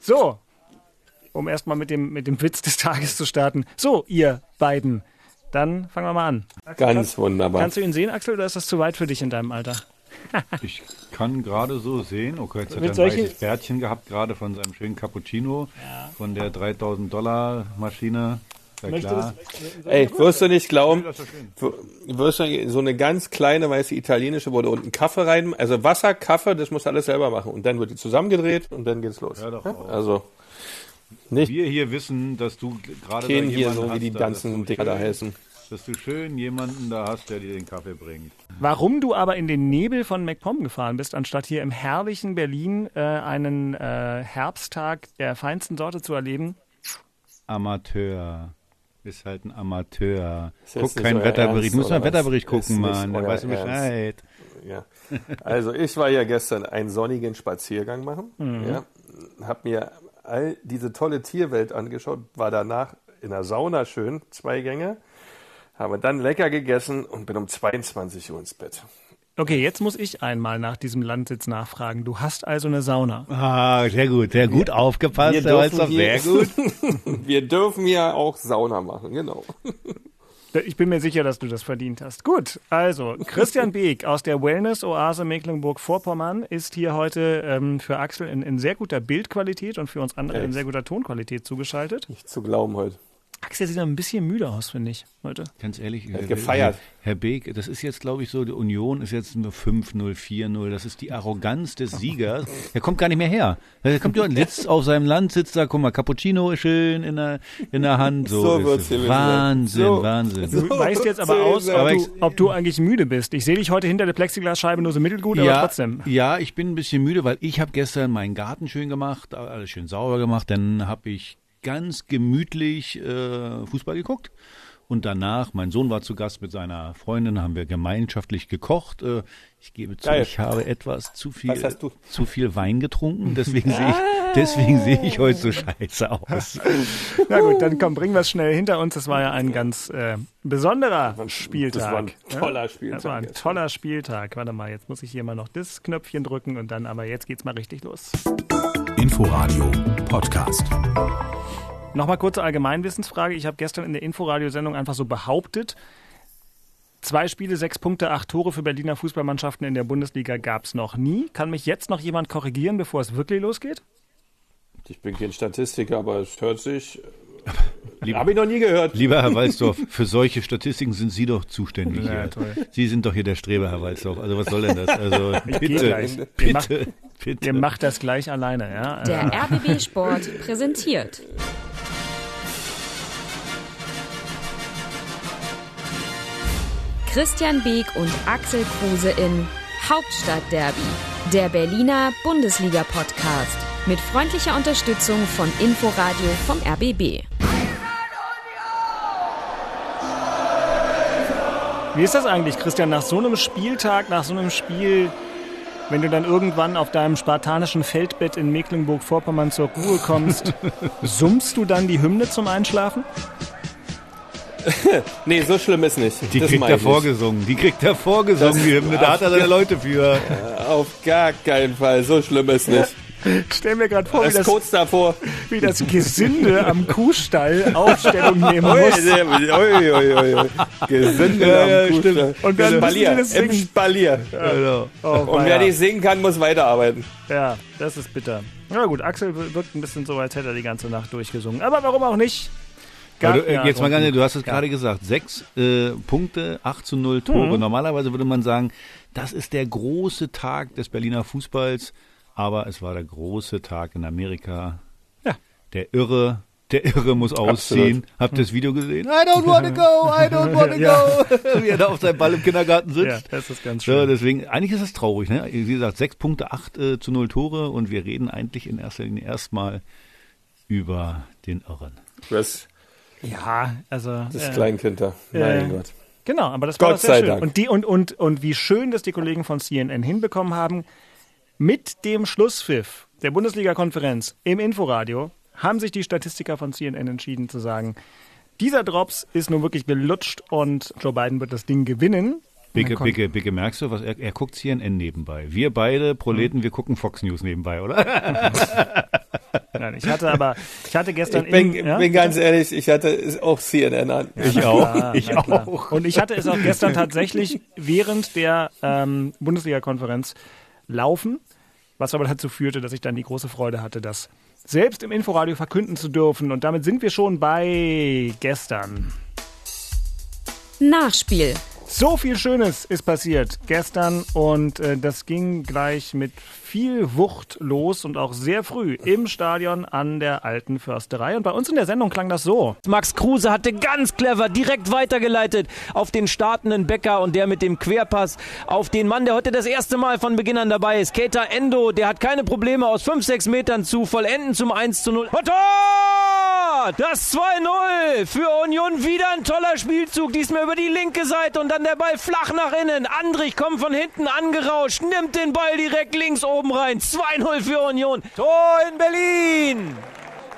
So, um erstmal mit dem, mit dem Witz des Tages zu starten. So, ihr beiden, dann fangen wir mal an. Ganz kannst, wunderbar. Kannst du ihn sehen, Axel, oder ist das zu weit für dich in deinem Alter? ich kann gerade so sehen. Okay, jetzt hat er ein weißes Bärtchen gehabt, gerade von seinem schönen Cappuccino, ja. von der 3000 Dollar Maschine. Ja, klar. Ey, wirst du nicht glauben, wirst du so eine ganz kleine weiße italienische, wo du unten Kaffee rein, also Wasser, Kaffee, das musst du alles selber machen. Und dann wird die zusammengedreht und dann geht's los. Ja, doch auch. Also, nicht. Wir hier wissen, dass du gerade Kennen hier so, wie die ganzen Dinger da heißen dass du schön jemanden da hast, der dir den Kaffee bringt. Warum du aber in den Nebel von MacPom gefahren bist, anstatt hier im herrlichen Berlin äh, einen äh, Herbsttag der feinsten Sorte zu erleben? Amateur. Ist halt ein Amateur. Guck keinen Wetterbericht. Du musst mal einen Wetterbericht gucken, Mann. Da weißt du Bescheid. Ja. Also ich war ja gestern einen sonnigen Spaziergang machen. Mhm. Ja. Hab mir all diese tolle Tierwelt angeschaut, war danach in der Sauna schön, zwei Gänge habe dann lecker gegessen und bin um 22 Uhr ins Bett. Okay, jetzt muss ich einmal nach diesem Landsitz nachfragen. Du hast also eine Sauna. Ah, sehr gut, sehr gut aufgepasst. Wir dürfen doch sehr gut. wir dürfen ja auch Sauna machen, genau. Ich bin mir sicher, dass du das verdient hast. Gut, also Christian Beek aus der Wellness-Oase Mecklenburg-Vorpommern ist hier heute ähm, für Axel in, in, sehr guter Bildqualität und für uns andere Echt? in sehr guter Tonqualität zugeschaltet. Nicht zu glauben heute. Axel sieht ein bisschen müde aus, finde ich, heute. Ganz ehrlich. Er hat gefeiert. Herr, Beek, das ist jetzt, glaube ich, so, die Union ist jetzt nur 5-0, 4-0. Das ist die Arroganz des Siegers. Er kommt gar nicht mehr her. Er kommt ja, sitzt auf seinem Land, sitzt da, guck mal, Cappuccino schön in der, in der Hand. So, so wird's hier Wahnsinn, so, Wahnsinn. Du so weißt jetzt aber aus, ob du, ob du, eigentlich müde bist. Ich sehe dich heute hinter der Plexiglasscheibe nur so mittelgut, ja, aber trotzdem. Ja, ich bin ein bisschen müde, weil ich habe gestern meinen Garten schön gemacht, alles schön sauber gemacht. Dann habe ich ganz gemütlich äh, Fußball geguckt. Und danach, mein Sohn war zu Gast mit seiner Freundin, haben wir gemeinschaftlich gekocht. Äh, ich gebe zu, Geil. ich habe etwas zu viel, zu viel Wein getrunken, deswegen sehe ich, deswegen sehe ich heute so scheiße aus. Na gut, dann komm, bringen wir es schnell hinter uns. Das war ja ein ganz äh, besonderer Spieltag. Das war ein toller Spieltag. Das war ein toller Spieltag. Warte mal, jetzt muss ich hier mal noch das Knöpfchen drücken und dann, aber jetzt geht's mal richtig los. Inforadio Podcast. Nochmal kurze Allgemeinwissensfrage. Ich habe gestern in der Inforadiosendung einfach so behauptet, zwei Spiele, sechs Punkte, acht Tore für Berliner Fußballmannschaften in der Bundesliga gab es noch nie. Kann mich jetzt noch jemand korrigieren, bevor es wirklich losgeht? Ich bin kein Statistiker, aber es hört sich habe ich noch nie gehört. Lieber Herr Walzdorf, für solche Statistiken sind Sie doch zuständig. Ja, hier. Toll. Sie sind doch hier der Streber, Herr Walzdorf. Also was soll denn das? Also bitte, bitte, macht, bitte. Ihr macht das gleich alleine. Ja? Der RBB Sport präsentiert. Christian Beek und Axel Kruse in Hauptstadtderby, der Berliner Bundesliga-Podcast mit freundlicher Unterstützung von Inforadio vom RBB. Wie ist das eigentlich, Christian, nach so einem Spieltag, nach so einem Spiel, wenn du dann irgendwann auf deinem spartanischen Feldbett in Mecklenburg-Vorpommern zur Ruhe kommst, summst du dann die Hymne zum Einschlafen? nee, so schlimm ist nicht. Die das kriegt er vorgesungen. Die kriegt er vorgesungen, die Hymne. Da hat er seine Leute für. Auf gar keinen Fall. So schlimm ist nicht. Stell mir gerade vor, wie das, kurz davor. wie das Gesinde am Kuhstall Aufstellung nehmen muss. Ui, ui, ui, Gesinde ja, am Kuhstall. Und dann Spalier, im Spalier. Ja. Genau. Oh, Und wer nicht singen kann, muss weiterarbeiten. Ja, das ist bitter. Na gut, Axel wirkt ein bisschen so, als hätte er die ganze Nacht durchgesungen. Aber warum auch nicht? Du, äh, jetzt mal ganz, du hast es ja. gerade gesagt, sechs äh, Punkte, 8 zu 0 Tore. Mhm. Normalerweise würde man sagen, das ist der große Tag des Berliner Fußballs, aber es war der große Tag in Amerika. Ja. Der Irre, der Irre muss ausziehen. Absolut. Habt ihr das Video gesehen? I don't wanna go, I don't wanna go. Wie er da auf seinem Ball im Kindergarten sitzt. Ja, das ist ganz schön. Ja, deswegen, eigentlich ist es traurig, ne? Wie gesagt, sechs Punkte, acht äh, zu null Tore und wir reden eigentlich in erster Linie erstmal über den Irren. Was? Ja, also. Das äh, Kleinkind da. Mein äh, Gott. Genau, aber das war Gott sehr schön. Dank. Und, die, und, und, und wie schön, dass die Kollegen von CNN hinbekommen haben, mit dem Schlusspfiff der Bundesliga-Konferenz im Inforadio haben sich die Statistiker von CNN entschieden zu sagen, dieser Drops ist nun wirklich gelutscht und Joe Biden wird das Ding gewinnen. Bicke, Bicke, Bicke, merkst du, was er, er guckt CNN nebenbei. Wir beide Proleten, mhm. wir gucken Fox News nebenbei, oder? Nein, ich hatte aber, ich hatte gestern. Ich bin, in, ja? bin ganz ehrlich, ich hatte auch CNN an. Ja, ich auch. Klar, ich auch. Und ich hatte es auch gestern tatsächlich während der ähm, Bundesliga-Konferenz laufen, was aber dazu führte, dass ich dann die große Freude hatte, das selbst im Inforadio verkünden zu dürfen. Und damit sind wir schon bei gestern. Nachspiel. So viel Schönes ist passiert gestern und äh, das ging gleich mit viel Wucht los und auch sehr früh im Stadion an der alten Försterei. Und bei uns in der Sendung klang das so. Max Kruse hatte ganz clever direkt weitergeleitet auf den startenden Bäcker und der mit dem Querpass auf den Mann, der heute das erste Mal von Beginn an dabei ist. Keita Endo, der hat keine Probleme aus 5, 6 Metern zu vollenden zum 1 zu 0. Und das 2-0 für Union. Wieder ein toller Spielzug. Diesmal über die linke Seite und dann der Ball flach nach innen. Andrich kommt von hinten angerauscht, nimmt den Ball direkt links oben rein. 2-0 für Union. Tor in Berlin.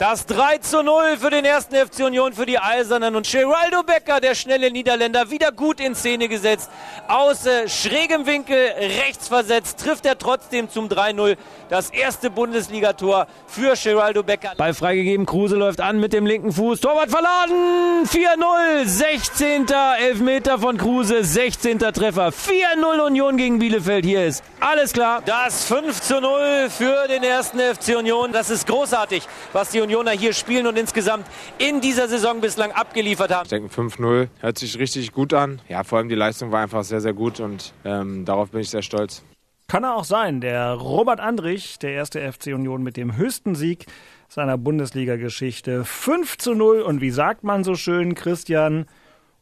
Das 3 zu 0 für den ersten FC Union für die Eisernen und Geraldo Becker, der schnelle Niederländer, wieder gut in Szene gesetzt. Aus äh, schrägem Winkel rechts versetzt, trifft er trotzdem zum 3-0. Das erste Bundesligator für Geraldo Becker. Ball freigegeben, Kruse läuft an mit dem linken Fuß. Torwart verladen, 4-0, 16. Elfmeter von Kruse, 16. Treffer. 4-0 Union gegen Bielefeld, hier ist alles klar. Das 5 zu 0 für den ersten FC Union. Das ist großartig, was die Union Unioner hier spielen und insgesamt in dieser Saison bislang abgeliefert haben. Ich denke 5-0 hört sich richtig gut an. Ja, vor allem die Leistung war einfach sehr, sehr gut und ähm, darauf bin ich sehr stolz. Kann er auch sein. Der Robert Andrich, der erste FC Union mit dem höchsten Sieg seiner Bundesliga-Geschichte. 5 zu 0 und wie sagt man so schön, Christian,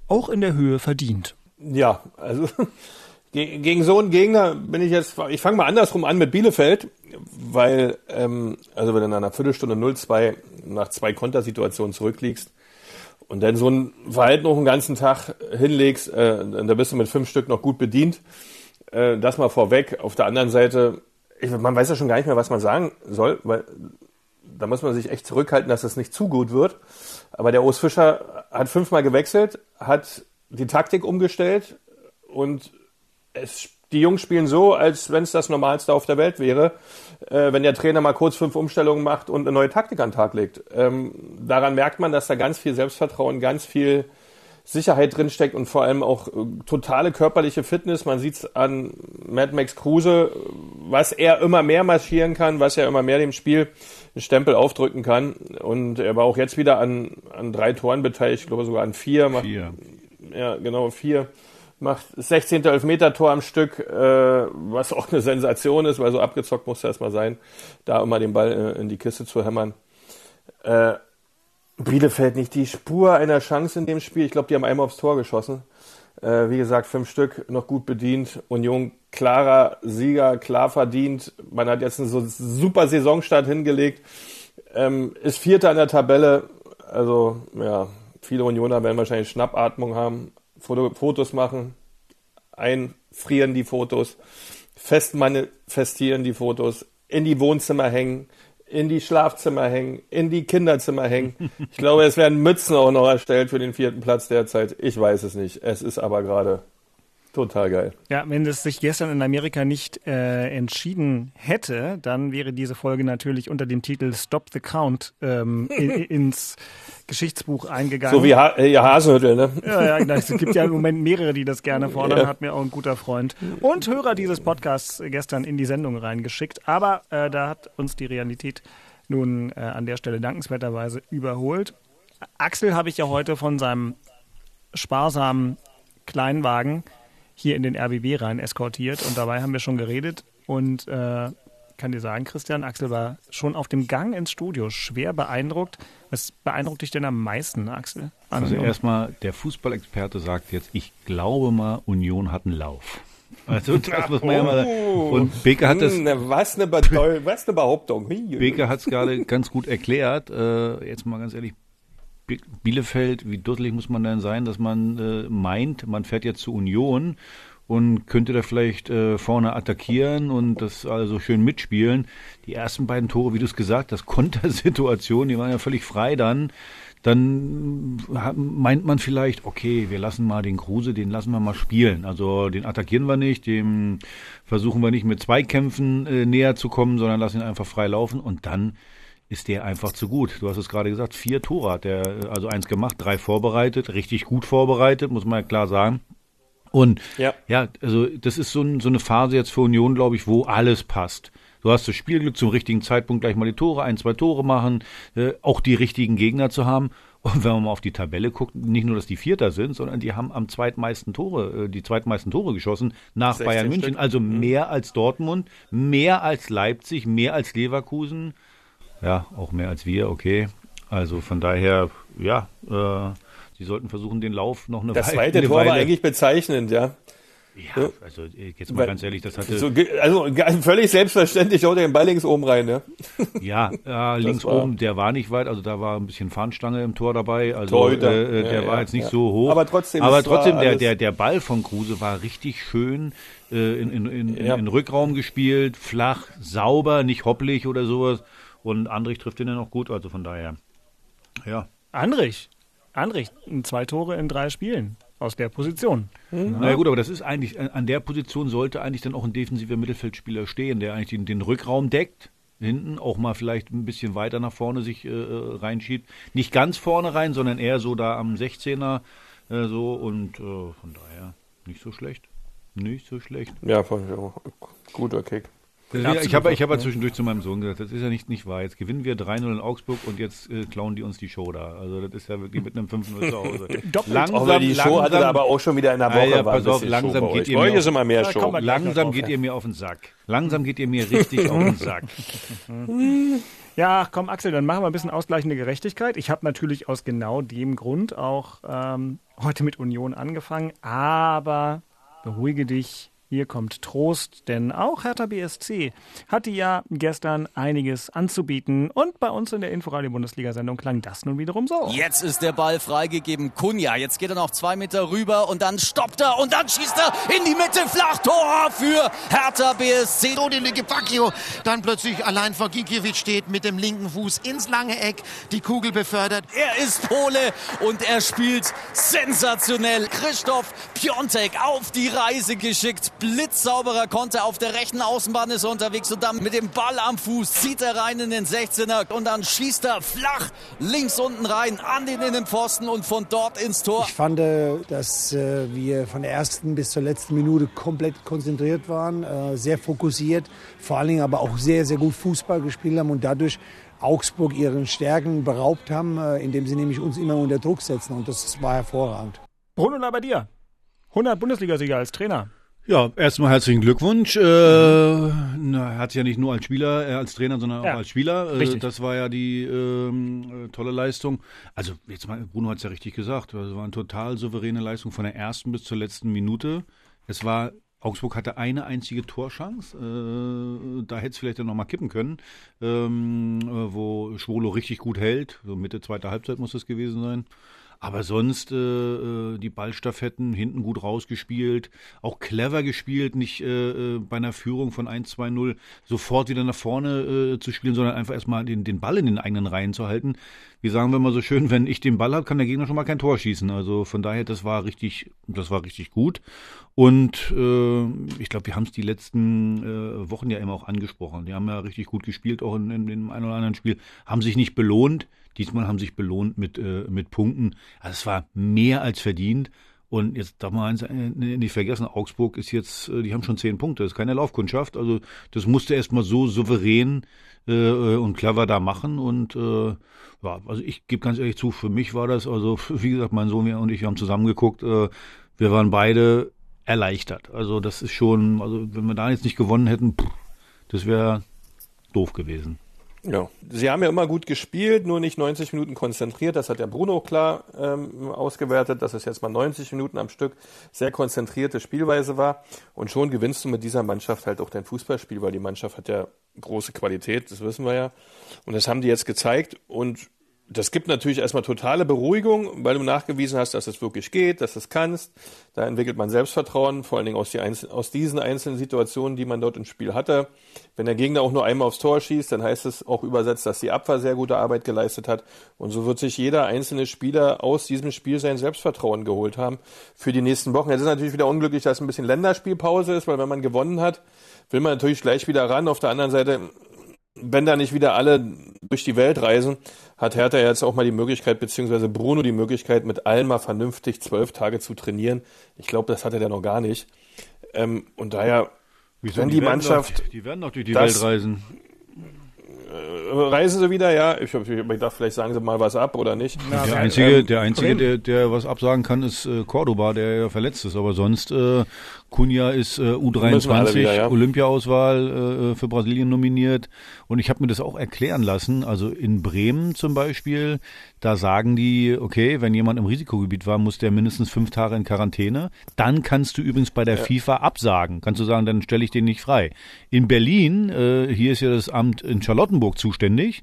auch in der Höhe verdient. Ja, also gegen so einen Gegner bin ich jetzt, ich fange mal andersrum an mit Bielefeld, weil, ähm, also wenn du in einer Viertelstunde 0-2 nach zwei Kontersituationen zurückliegst und dann so ein Verhalten noch einen ganzen Tag hinlegst, äh, da bist du mit fünf Stück noch gut bedient. Äh, das mal vorweg. Auf der anderen Seite, ich, man weiß ja schon gar nicht mehr, was man sagen soll, weil da muss man sich echt zurückhalten, dass das nicht zu gut wird. Aber der Urs Fischer hat fünfmal gewechselt, hat die Taktik umgestellt und es, die Jungs spielen so, als wenn es das Normalste auf der Welt wäre, äh, wenn der Trainer mal kurz fünf Umstellungen macht und eine neue Taktik an den Tag legt. Ähm, daran merkt man, dass da ganz viel Selbstvertrauen, ganz viel Sicherheit drinsteckt und vor allem auch äh, totale körperliche Fitness. Man sieht es an Mad Max Kruse, was er immer mehr marschieren kann, was er immer mehr dem Spiel einen Stempel aufdrücken kann. Und er war auch jetzt wieder an, an drei Toren beteiligt, ich glaube sogar an vier. Vier. Ja, genau, vier macht 16. Elfmeter-Tor am Stück, äh, was auch eine Sensation ist, weil so abgezockt muss er erstmal sein, da immer den Ball äh, in die Kiste zu hämmern. Äh, Bielefeld nicht die Spur einer Chance in dem Spiel. Ich glaube, die haben einmal aufs Tor geschossen. Äh, wie gesagt, fünf Stück noch gut bedient. Union klarer Sieger, klar verdient. Man hat jetzt einen so super Saisonstart hingelegt. Ähm, ist Vierter in der Tabelle. Also, ja, viele Unioner werden wahrscheinlich Schnappatmung haben. Fotos machen, einfrieren die Fotos, festmanifestieren die Fotos, in die Wohnzimmer hängen, in die Schlafzimmer hängen, in die Kinderzimmer hängen. Ich glaube, es werden Mützen auch noch erstellt für den vierten Platz derzeit. Ich weiß es nicht. Es ist aber gerade Total geil. Ja, wenn es sich gestern in Amerika nicht äh, entschieden hätte, dann wäre diese Folge natürlich unter dem Titel Stop the Count ähm, in, ins Geschichtsbuch eingegangen. So wie ha äh, ja, Hasenhüttel, ne? Ja, ja, genau. es gibt ja im Moment mehrere, die das gerne fordern, ja. hat mir auch ein guter Freund und Hörer dieses Podcasts gestern in die Sendung reingeschickt. Aber äh, da hat uns die Realität nun äh, an der Stelle dankenswerterweise überholt. Axel habe ich ja heute von seinem sparsamen Kleinwagen hier in den RBB rein eskortiert und dabei haben wir schon geredet und äh, kann dir sagen, Christian, Axel war schon auf dem Gang ins Studio schwer beeindruckt. Was beeindruckt dich denn am meisten, Axel? Also erstmal, der Fußballexperte sagt jetzt, ich glaube mal, Union hat einen Lauf. Also das muss man ja mal oh. Und Beke hat das. Hm, was eine, was eine Behauptung. Beke hat es gerade ganz gut erklärt. Äh, jetzt mal ganz ehrlich, Bielefeld, wie dusselig muss man denn sein, dass man äh, meint, man fährt jetzt zur Union und könnte da vielleicht äh, vorne attackieren und das also schön mitspielen. Die ersten beiden Tore, wie du es gesagt hast, Kontersituation, die waren ja völlig frei dann. dann meint man vielleicht, okay, wir lassen mal den Kruse, den lassen wir mal spielen. Also den attackieren wir nicht, dem versuchen wir nicht mit Zweikämpfen äh, näher zu kommen, sondern lassen ihn einfach frei laufen und dann ist der einfach zu gut. Du hast es gerade gesagt, vier Tore hat der, äh, also eins gemacht, drei vorbereitet, richtig gut vorbereitet, muss man ja klar sagen. Und ja, ja also das ist so, ein, so eine Phase jetzt für Union, glaube ich, wo alles passt. Du hast das Spielglück zum richtigen Zeitpunkt gleich mal die Tore, ein, zwei Tore machen, äh, auch die richtigen Gegner zu haben. Und wenn man mal auf die Tabelle guckt, nicht nur, dass die Vierter sind, sondern die haben am zweitmeisten Tore, äh, die zweitmeisten Tore geschossen nach Bayern München. Stück. Also mhm. mehr als Dortmund, mehr als Leipzig, mehr als Leverkusen. Ja, auch mehr als wir, okay. Also von daher, ja, äh, sie sollten versuchen, den Lauf noch eine das Weile. Das zweite Tor Weile. war eigentlich bezeichnend, ja. Ja, also jetzt mal ganz ehrlich, das hatte. So, also völlig selbstverständlich, haut den Ball links oben rein, ne? Ja, äh, links war, oben, der war nicht weit, also da war ein bisschen Fahnenstange im Tor dabei. Also Torhüter. äh, der ja, war ja, jetzt nicht ja. so hoch. Aber trotzdem, aber trotzdem der, der, der Ball von Kruse war richtig schön äh, in, in, in, in, in Rückraum gespielt, flach, sauber, nicht hopplig oder sowas. Und Andrich trifft ihn dann auch gut, also von daher. Ja. Andrich, Andrich, zwei Tore in drei Spielen aus der Position. Mhm. Na ja, gut, aber das ist eigentlich, an der Position sollte eigentlich dann auch ein defensiver Mittelfeldspieler stehen, der eigentlich den, den Rückraum deckt, hinten auch mal vielleicht ein bisschen weiter nach vorne sich äh, äh reinschiebt. Nicht ganz vorne rein, sondern eher so da am 16er äh, so und äh, von daher nicht so schlecht. Nicht so schlecht. Ja, guter Kick. Ja, ich habe ich hab ja zwischendurch zu meinem Sohn gesagt, das ist ja nicht, nicht wahr. Jetzt gewinnen wir 3-0 in Augsburg und jetzt äh, klauen die uns die Show da. Also das ist ja wirklich mit einem 5-0 zu Hause. langsam, die Show hatte aber auch schon wieder in der Woche. Ah, ja, pass auf, langsam geht ihr mir auf, immer mehr Show. Langsam geht ihr mir auf den Sack. Langsam geht ihr mir richtig auf den Sack. Ja, komm Axel, dann machen wir ein bisschen ausgleichende Gerechtigkeit. Ich habe natürlich aus genau dem Grund auch ähm, heute mit Union angefangen, aber beruhige dich, hier kommt Trost, denn auch Hertha BSC hatte ja gestern einiges anzubieten und bei uns in der Inforadio-Bundesliga-Sendung klang das nun wiederum so. Jetzt ist der Ball freigegeben. Kunja, jetzt geht er noch zwei Meter rüber und dann stoppt er und dann schießt er in die Mitte flach. Tor für Hertha BSC. So den Gepacchio dann plötzlich allein vor Gikiewicz steht mit dem linken Fuß ins lange Eck, die Kugel befördert. Er ist Pole und er spielt sensationell. Christoph Piontek auf die Reise geschickt blitzsauberer Konter auf der rechten Außenbahn ist er unterwegs und dann mit dem Ball am Fuß zieht er rein in den 16er und dann schießt er flach links unten rein an den Innenpfosten und von dort ins Tor. Ich fand, äh, dass äh, wir von der ersten bis zur letzten Minute komplett konzentriert waren, äh, sehr fokussiert, vor allen Dingen aber auch sehr, sehr gut Fußball gespielt haben und dadurch Augsburg ihren Stärken beraubt haben, indem sie nämlich uns immer unter Druck setzen und das war hervorragend. Bruno Labbadia, 100 Bundesligasieger als Trainer. Ja, erstmal herzlichen Glückwunsch. Äh, er hat ja nicht nur als Spieler, äh, als Trainer, sondern ja, auch als Spieler. Äh, das war ja die ähm, äh, tolle Leistung. Also jetzt mal, Bruno hat es ja richtig gesagt. Es war eine total souveräne Leistung von der ersten bis zur letzten Minute. Es war Augsburg hatte eine einzige Torschance. Äh, da hätte es vielleicht dann nochmal kippen können, ähm, äh, wo Schwolo richtig gut hält. So Mitte zweiter Halbzeit muss es gewesen sein. Aber sonst äh, äh, die Ballstaffetten hinten gut rausgespielt, auch clever gespielt, nicht äh, äh bei einer Führung von 1-2-0 sofort wieder nach vorne äh, zu spielen, sondern einfach erstmal den, den Ball in den eigenen Reihen zu halten. Wie sagen wir mal so schön, wenn ich den Ball habe, kann der Gegner schon mal kein Tor schießen. Also von daher, das war richtig, das war richtig gut. Und äh, ich glaube, wir haben es die letzten äh, Wochen ja immer auch angesprochen. Die haben ja richtig gut gespielt, auch in, in, in dem einen oder anderen Spiel, haben sich nicht belohnt. Diesmal haben sich belohnt mit, äh, mit Punkten. Also es war mehr als verdient. Und jetzt darf man eins äh, nicht vergessen, Augsburg ist jetzt, äh, die haben schon zehn Punkte, das ist keine Laufkundschaft. Also das musste erstmal so souverän äh, äh, und clever da machen. Und äh, ja, also ich gebe ganz ehrlich zu, für mich war das, also wie gesagt, mein Sohn und ich haben zusammengeguckt, äh, wir waren beide erleichtert. Also das ist schon, also wenn wir da jetzt nicht gewonnen hätten, pff, das wäre doof gewesen. Ja, sie haben ja immer gut gespielt, nur nicht 90 Minuten konzentriert. Das hat der Bruno klar ähm, ausgewertet, dass es jetzt mal 90 Minuten am Stück sehr konzentrierte Spielweise war. Und schon gewinnst du mit dieser Mannschaft halt auch dein Fußballspiel, weil die Mannschaft hat ja große Qualität, das wissen wir ja. Und das haben die jetzt gezeigt. Und das gibt natürlich erstmal totale Beruhigung, weil du nachgewiesen hast, dass es wirklich geht, dass es kannst. Da entwickelt man Selbstvertrauen, vor allen Dingen aus, die Einzel aus diesen einzelnen Situationen, die man dort im Spiel hatte. Wenn der Gegner auch nur einmal aufs Tor schießt, dann heißt es auch übersetzt, dass die Abwehr sehr gute Arbeit geleistet hat. Und so wird sich jeder einzelne Spieler aus diesem Spiel sein Selbstvertrauen geholt haben für die nächsten Wochen. Jetzt ist natürlich wieder unglücklich, dass ein bisschen Länderspielpause ist, weil wenn man gewonnen hat, will man natürlich gleich wieder ran. Auf der anderen Seite wenn da nicht wieder alle durch die Welt reisen, hat Hertha jetzt auch mal die Möglichkeit, beziehungsweise Bruno die Möglichkeit, mit allen mal vernünftig zwölf Tage zu trainieren. Ich glaube, das hatte der noch gar nicht. Ähm, und daher, Wieso, wenn die die, werden Mannschaft. Doch, die werden doch durch die das- Welt reisen. Äh, reisen sie wieder, ja. Ich, hab- ich dachte, vielleicht sagen sie mal was ab oder nicht. Der einzige, Ähm, der, einzige der, der was absagen kann, ist äh, Cordoba, der ja verletzt ist. Aber sonst, äh, Cunha ist äh, Müssen wir alle U23, wieder, ja. Olympiaauswahl äh, für Brasilien nominiert. Und ich habe mir das auch erklären lassen. Also in Bremen zum Beispiel, da sagen die, okay, wenn jemand im Risikogebiet war, muss der mindestens fünf Tage in Quarantäne. Dann kannst du übrigens bei der FIFA absagen. Kannst du sagen, dann stelle ich den nicht frei. In Berlin, äh, hier ist ja das Amt in Charlottenburg zuständig.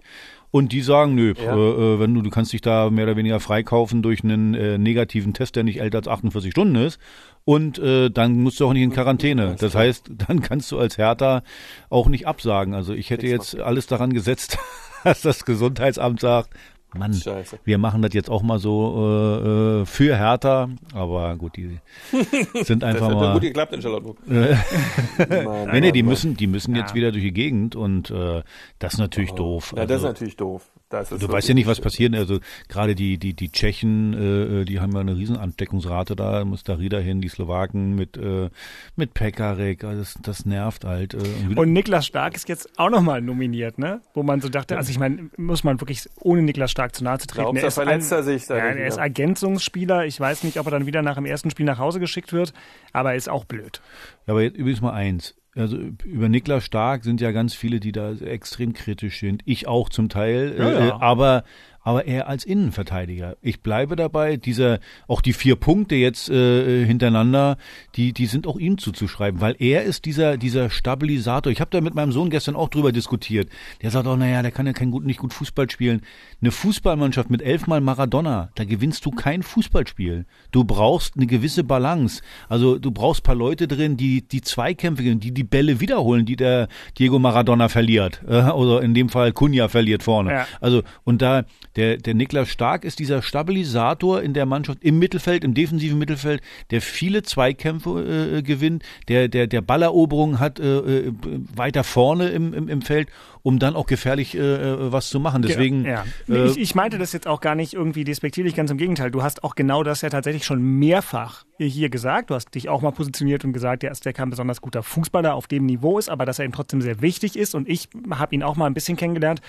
Und die sagen, nö, Ja. äh, äh, wenn du, du kannst dich da mehr oder weniger freikaufen durch einen äh, negativen Test, der nicht älter als 48 Stunden ist. Und äh, dann musst du auch nicht in Quarantäne. Das heißt, dann kannst du als Hertha auch nicht absagen. Also ich hätte jetzt alles daran gesetzt, dass das Gesundheitsamt sagt, Mann, Scheiße. wir machen das jetzt auch mal so äh, äh, für Hertha. Aber gut, die sind Das einfach hat mal. gut geklappt in Charlottenburg. Nee, nee, die müssen, die müssen jetzt wieder durch die Gegend und äh, das ist natürlich doof. Ja, das ist Also- natürlich doof. Das ist Du weißt ja nicht, was passiert. Also gerade die die die Tschechen, äh, die haben ja eine riesen Ansteckungsrate da. Da muss da Rieder hin, die Slowaken mit äh, mit Pekarek. Also Das, das nervt halt. Äh, und Niklas Stark ist jetzt auch nochmal nominiert, ne? Wo man so dachte, also ich meine, muss man wirklich, ohne Niklas Stark zu nahe zu treten. Glaubst er ist verletzt er sich da ja, er ist? Ergänzungsspieler. Ich weiß nicht, ob er dann wieder nach dem ersten Spiel nach Hause geschickt wird, aber er ist auch blöd. Ja, aber jetzt übrigens mal eins. Also über Niklas Stark sind ja ganz viele, die da extrem kritisch sind. Ich auch zum Teil. Ja, äh, ja. Aber aber er als Innenverteidiger. Ich bleibe dabei. Dieser auch die vier Punkte jetzt äh, hintereinander, die die sind auch ihm zuzuschreiben, weil er ist dieser dieser Stabilisator. Ich habe da mit meinem Sohn gestern auch drüber diskutiert. Der sagt auch, naja, der kann ja kein gut nicht gut Fußball spielen. Eine Fußballmannschaft mit elfmal Maradona, da gewinnst du kein Fußballspiel. Du brauchst eine gewisse Balance. Also du brauchst paar Leute drin, die die Zweikämpfe, gewinnen, die die Bälle wiederholen, die der Diego Maradona verliert. Äh, oder in dem Fall Cunha verliert vorne. Ja. Also und da der der Niklas Stark ist dieser Stabilisator in der Mannschaft im Mittelfeld, im defensiven Mittelfeld, der viele Zweikämpfe äh, gewinnt, der der der Balleroberung hat äh, äh, weiter vorne im, im im Feld, um dann auch gefährlich äh, äh, was zu machen. Deswegen Ja. Nee, äh, ich, ich meinte das jetzt auch gar nicht irgendwie despektierlich, ganz im Gegenteil. Du hast auch genau das ja tatsächlich schon mehrfach hier gesagt. Du hast dich auch mal positioniert und gesagt, er ist der kein besonders guter Fußballer auf dem Niveau ist, aber dass er ihm trotzdem sehr wichtig ist. Und ich habe ihn auch mal ein bisschen kennengelernt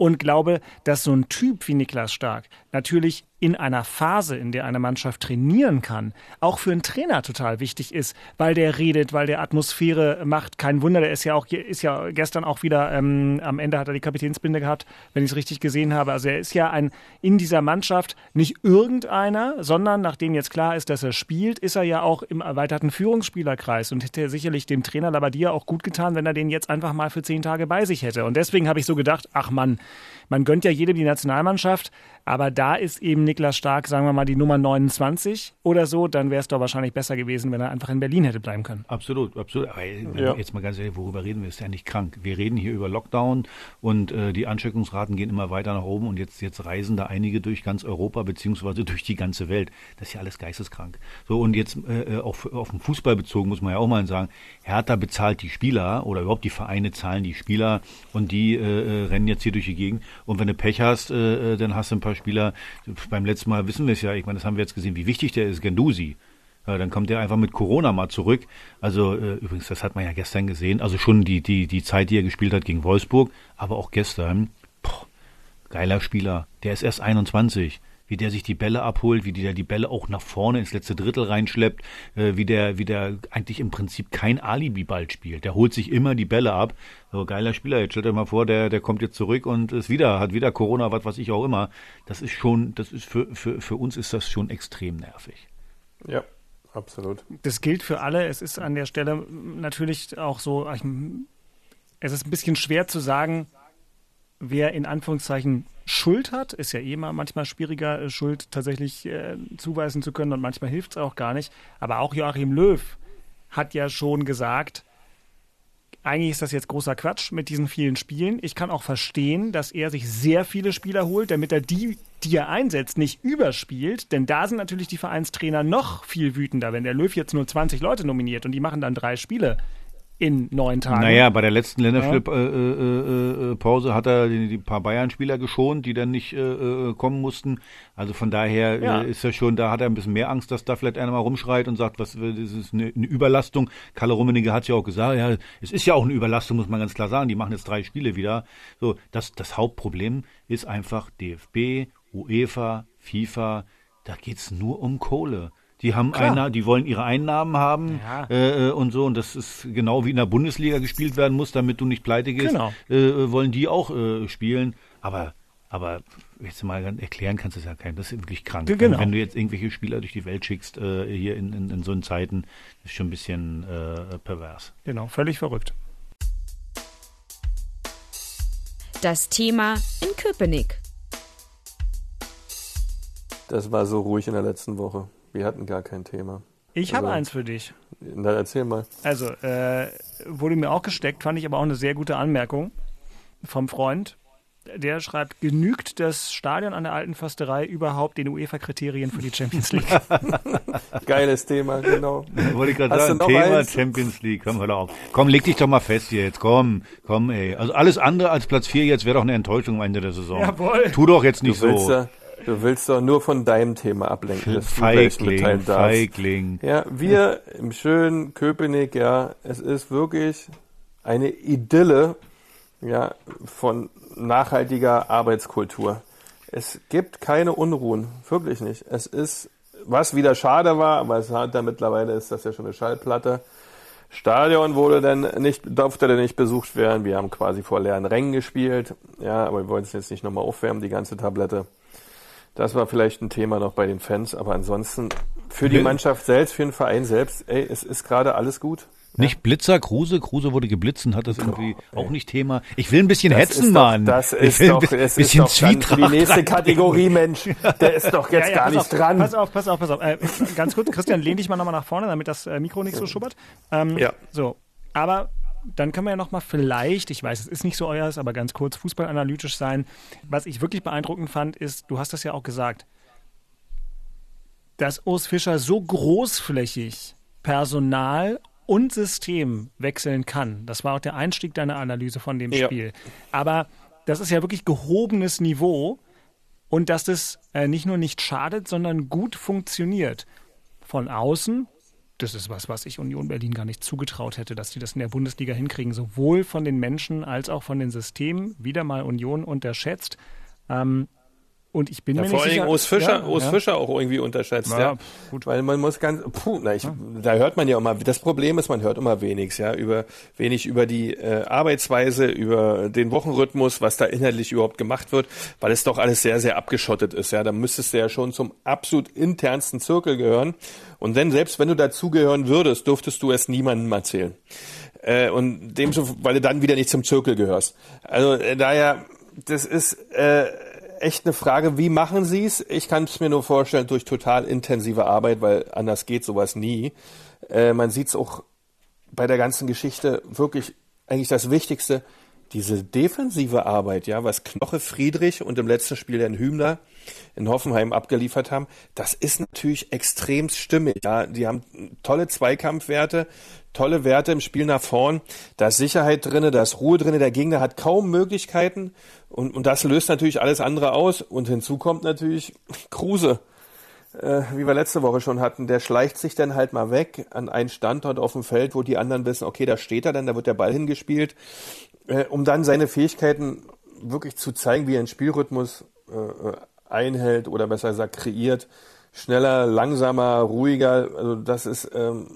und glaube, dass so ein Typ wie Niklas Stark natürlich in einer Phase, in der eine Mannschaft trainieren kann, auch für einen Trainer total wichtig ist, weil der redet, weil der Atmosphäre macht. Kein Wunder, der ist ja auch ist ja gestern auch wieder ähm, am Ende hat er die Kapitänsbinde gehabt, wenn ich es richtig gesehen habe. Also er ist ja ein in dieser Mannschaft nicht irgendeiner, sondern nachdem jetzt klar ist, dass er spielt, ist er ja auch im erweiterten Führungsspielerkreis und hätte sicherlich dem Trainer Labadia auch gut getan, wenn er den jetzt einfach mal für zehn Tage bei sich hätte. Und deswegen habe ich so gedacht, ach Mann, man gönnt ja jedem die Nationalmannschaft, aber da ist eben Niklas Stark, sagen wir mal, die Nummer 29 oder so, dann wäre es doch wahrscheinlich besser gewesen, wenn er einfach in Berlin hätte bleiben können. Absolut, absolut. Aber äh, Ja. jetzt mal ganz ehrlich, worüber reden wir? Ist ja nicht krank. Wir reden hier über Lockdown und äh, die Ansteckungsraten gehen immer weiter nach oben und jetzt, jetzt reisen da einige durch ganz Europa beziehungsweise durch die ganze Welt. Das ist ja alles geisteskrank. So und jetzt äh, äh, auf, auf den Fußball bezogen muss man ja auch mal sagen, Hertha bezahlt die Spieler oder überhaupt die Vereine zahlen die Spieler und die äh, äh, rennen jetzt hier durch die Gegend. Und wenn du Pech hast, äh, äh, dann hast du ein paar Spieler. Beim letzten Mal wissen wir es ja, ich meine, das haben wir jetzt gesehen, wie wichtig der ist, Gendusi. Ja, dann kommt der einfach mit Corona mal zurück. Also äh, übrigens, das hat man ja gestern gesehen. Also schon die, die, die Zeit, die er gespielt hat gegen Wolfsburg, aber auch gestern. Boah, geiler Spieler. Der ist erst 21. Wie der sich die Bälle abholt, wie der die Bälle auch nach vorne ins letzte Drittel reinschleppt, äh, wie der, wie der eigentlich im Prinzip kein Alibi-Ball spielt. Der holt sich immer die Bälle ab. So geiler Spieler. Jetzt stellt euch mal vor, der, der kommt jetzt zurück und ist wieder, hat wieder Corona, was weiß ich auch immer. Das ist schon, das ist für, für, für uns ist das schon extrem nervig. Ja, absolut. Das gilt für alle. Es ist an der Stelle natürlich auch so, ich, es ist ein bisschen schwer zu sagen, wer in Anführungszeichen Schuld hat. Ist ja eh mal manchmal schwieriger, äh, Schuld tatsächlich äh, zuweisen zu können und manchmal hilft es auch gar nicht. Aber auch Joachim Löw hat ja schon gesagt, eigentlich ist das jetzt großer Quatsch mit diesen vielen Spielen. Ich kann auch verstehen, dass er sich sehr viele Spieler holt, damit er die, die er einsetzt, nicht überspielt. Denn da sind natürlich die Vereinstrainer noch viel wütender, wenn der Löw jetzt nur 20 Leute nominiert und die machen dann drei Spiele in neun Tagen. Naja, bei der letzten Länderspielpause äh, äh, äh, hat er die, die paar Bayern-Spieler geschont, die dann nicht äh, kommen mussten. Also von daher ja. ist er schon, da hat er ein bisschen mehr Angst, dass da vielleicht einer mal rumschreit und sagt, was das ist eine, eine Überlastung. Kalle Rummenigge hat ja auch gesagt, ja, es ist ja auch eine Überlastung, muss man ganz klar sagen. Die machen jetzt drei Spiele wieder. So, das, das Hauptproblem ist einfach DFB, UEFA, FIFA, da geht's nur um Kohle. Die haben Einnahmen, die wollen ihre Einnahmen haben ja. äh, und so. Und das ist genau wie in der Bundesliga gespielt werden muss, damit du nicht pleite gehst. Genau. Äh, wollen die auch äh, spielen. Aber, aber jetzt mal erklären kannst du es ja keinem. Das ist wirklich krank. Genau. Wenn du jetzt irgendwelche Spieler durch die Welt schickst, äh, hier in, in, in so Zeiten, ist schon ein bisschen äh, pervers. Genau, völlig verrückt. Das Thema in Köpenick. Das war so ruhig in der letzten Woche. Wir hatten gar kein Thema. Ich also, habe eins für dich. Na, erzähl mal. Also, äh, wurde mir auch gesteckt, fand ich aber auch eine sehr gute Anmerkung vom Freund. Der schreibt, genügt das Stadion an der alten Försterei überhaupt den UEFA-Kriterien für die Champions League? Geiles Thema, genau. Wollte ich gerade sagen, Thema eins? Champions League. Komm, hör auf. Komm, leg dich doch mal fest hier jetzt. Komm, komm, ey. Also alles andere als Platz 4 jetzt wäre doch eine Enttäuschung am Ende der Saison. Jawohl. Tu doch jetzt nicht du so. Ja, Du willst doch nur von deinem Thema ablenken, das Feigling, Feigling. Ja, wir im schönen Köpenick, ja, es ist wirklich eine Idylle, ja, von nachhaltiger Arbeitskultur. Es gibt keine Unruhen, wirklich nicht. Es ist, was wieder schade war, aber es hat da mittlerweile ist das ja schon eine Schallplatte. Stadion wurde dann nicht, durfte dann nicht besucht werden. Wir haben quasi vor leeren Rängen gespielt. Ja, aber wir wollen es jetzt nicht nochmal aufwärmen, die ganze Tablette. Das war vielleicht ein Thema noch bei den Fans, aber ansonsten für die Mannschaft selbst, für den Verein selbst, ey, es ist gerade alles gut. Nicht Blitzer, Kruse, Kruse wurde geblitzt und hat das irgendwie oh, auch nicht Thema. Ich will ein bisschen das hetzen, Mann. Das ist doch, das ist doch die nächste Kategorie, Mensch. Der ist doch jetzt ja, ja, gar nicht auf, dran. Pass auf, pass auf, pass auf. Äh, ganz kurz, Christian, lehn dich mal nochmal nach vorne, damit das äh, Mikro nicht so schubbert. Ähm, ja. So, aber dann können wir ja nochmal vielleicht, ich weiß, es ist nicht so euer, aber ganz kurz fußballanalytisch sein. Was ich wirklich beeindruckend fand, ist, du hast das ja auch gesagt, dass Urs Fischer so großflächig Personal und System wechseln kann. Das war auch der Einstieg deiner Analyse von dem ja. Spiel. Aber das ist ja wirklich gehobenes Niveau und dass das äh, nicht nur nicht schadet, sondern gut funktioniert. Von außen das ist was, was ich Union Berlin gar nicht zugetraut hätte, dass die das in der Bundesliga hinkriegen, sowohl von den Menschen als auch von den Systemen. Wieder mal Union unterschätzt. Ähm, und ich bin ja, mir vor nicht allen Dingen Urs Fischer, ja, Urs ja. Fischer auch irgendwie unterschätzt, ja. Gut. Weil man muss ganz, puh, na, ich, da hört man ja immer, das Problem ist, man hört immer wenig, ja, über, wenig über die äh, Arbeitsweise, über den Wochenrhythmus, was da inhaltlich überhaupt gemacht wird, weil es doch alles sehr, sehr abgeschottet ist, ja. Da müsstest du ja schon zum absolut internsten Zirkel gehören. Und wenn, selbst wenn du dazugehören würdest, durftest du es niemandem erzählen. Äh, und dem, weil du dann wieder nicht zum Zirkel gehörst. Also, äh, daher, das ist, äh, echt eine Frage, wie machen Sie es? Ich kann es mir nur vorstellen, durch total intensive Arbeit, weil anders geht sowas nie. Äh, man sieht es auch bei der ganzen Geschichte wirklich eigentlich das Wichtigste, diese defensive Arbeit, ja, was Knoche Friedrich und im letzten Spiel Herrn Hübner in Hoffenheim abgeliefert haben, das ist natürlich extrem stimmig. Ja, die haben tolle Zweikampfwerte, tolle Werte im Spiel nach vorn. Da ist Sicherheit drinne, da ist Ruhe drinne. Der Gegner hat kaum Möglichkeiten und, und das löst natürlich alles andere aus. Und hinzu kommt natürlich Kruse, äh, wie wir letzte Woche schon hatten. Der schleicht sich dann halt mal weg an einen Standort auf dem Feld, wo die anderen wissen, okay, da steht er dann, da wird der Ball hingespielt, äh, um dann seine Fähigkeiten wirklich zu zeigen, wie er einen Spielrhythmus äh, einhält oder besser gesagt kreiert. Schneller, langsamer, ruhiger. Also das ist ähm,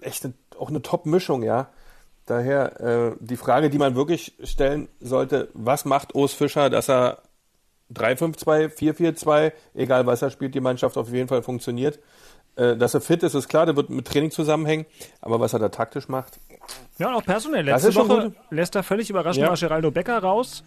echt eine, auch eine Top-Mischung, ja. Daher äh, die Frage, die man wirklich stellen sollte, was macht Urs Fischer, dass er 3-5-2, 4-4-2, egal was er spielt, die Mannschaft auf jeden Fall funktioniert. Äh, dass er fit ist, ist klar, der wird mit Training zusammenhängen, aber was er da taktisch macht. Ja, und auch personell. Letzte Woche gut. lässt er völlig überraschend ja. mal Geraldo Becker raus.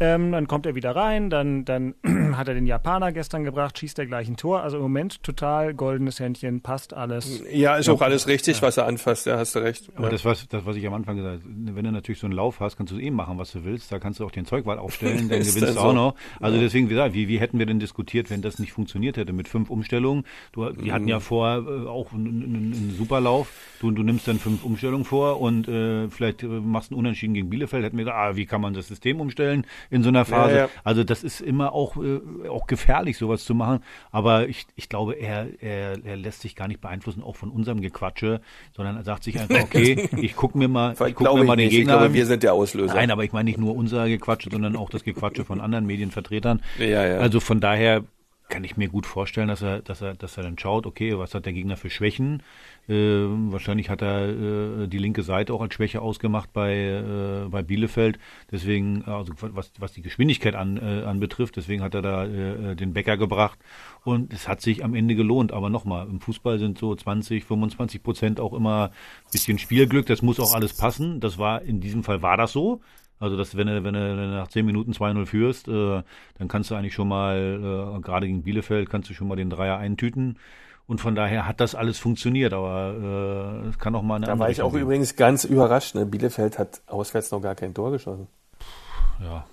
Ähm, dann kommt er wieder rein, dann, dann hat er den Japaner gestern gebracht, schießt er gleich ein Tor. Also im Moment total goldenes Händchen, passt alles. Ja, ist auch alles richtig, was er anfasst, ja, hast du recht. Aber ja. das, was, das, was ich am Anfang gesagt habe, wenn du natürlich so einen Lauf hast, kannst du eh machen, was du willst. Da kannst du auch den Zeugwald aufstellen, dann gewinnst du auch so? noch. Also deswegen, wie gesagt, wie, wie hätten wir denn diskutiert, wenn das nicht funktioniert hätte mit fünf Umstellungen? Du, die hatten Mhm. ja vor äh, auch einen, einen, einen Superlauf. Du, du nimmst dann fünf Umstellungen vor und äh, vielleicht äh, machst einen Unentschieden gegen Bielefeld. Hätten wir gesagt, ah, wie kann man das System umstellen in so einer Phase? Ja, ja. Also das ist immer auch, äh, auch gefährlich, sowas zu machen. Aber ich, ich glaube, er, er, er lässt sich gar nicht beeinflussen, auch von unserem Gequatsche, sondern er sagt sich einfach, okay, ich gucke mir mal, ich guck Glaube mir ich mal den nicht. Ich Gegner glaube, an. wir sind der Auslöser. Nein, aber ich meine nicht nur unser Gequatsche, sondern auch das Gequatsche von anderen Medienvertretern. Ja, ja. Also von daher kann ich mir gut vorstellen, dass er, dass er, dass er dann schaut, okay, was hat der Gegner für Schwächen? Äh, wahrscheinlich hat er äh, die linke Seite auch als Schwäche ausgemacht bei, äh, bei Bielefeld. Deswegen, also was, was die Geschwindigkeit an, äh, anbetrifft, deswegen hat er da äh, den Bäcker gebracht. Und es hat sich am Ende gelohnt. Aber nochmal, im Fußball sind so 20, 25 Prozent auch immer ein bisschen Spielglück. Das muss auch alles passen. Das war, in diesem Fall war das so. Also dass wenn du, wenn du nach 10 Minuten 2-0 führst, äh, dann kannst du eigentlich schon mal, äh, gerade gegen Bielefeld, kannst du schon mal den Dreier eintüten. Und von daher hat das alles funktioniert, aber äh, es kann auch mal eine Da war ich auch gehen. übrigens ganz überrascht. Ne? Bielefeld hat auswärts noch gar kein Tor geschossen. Ja.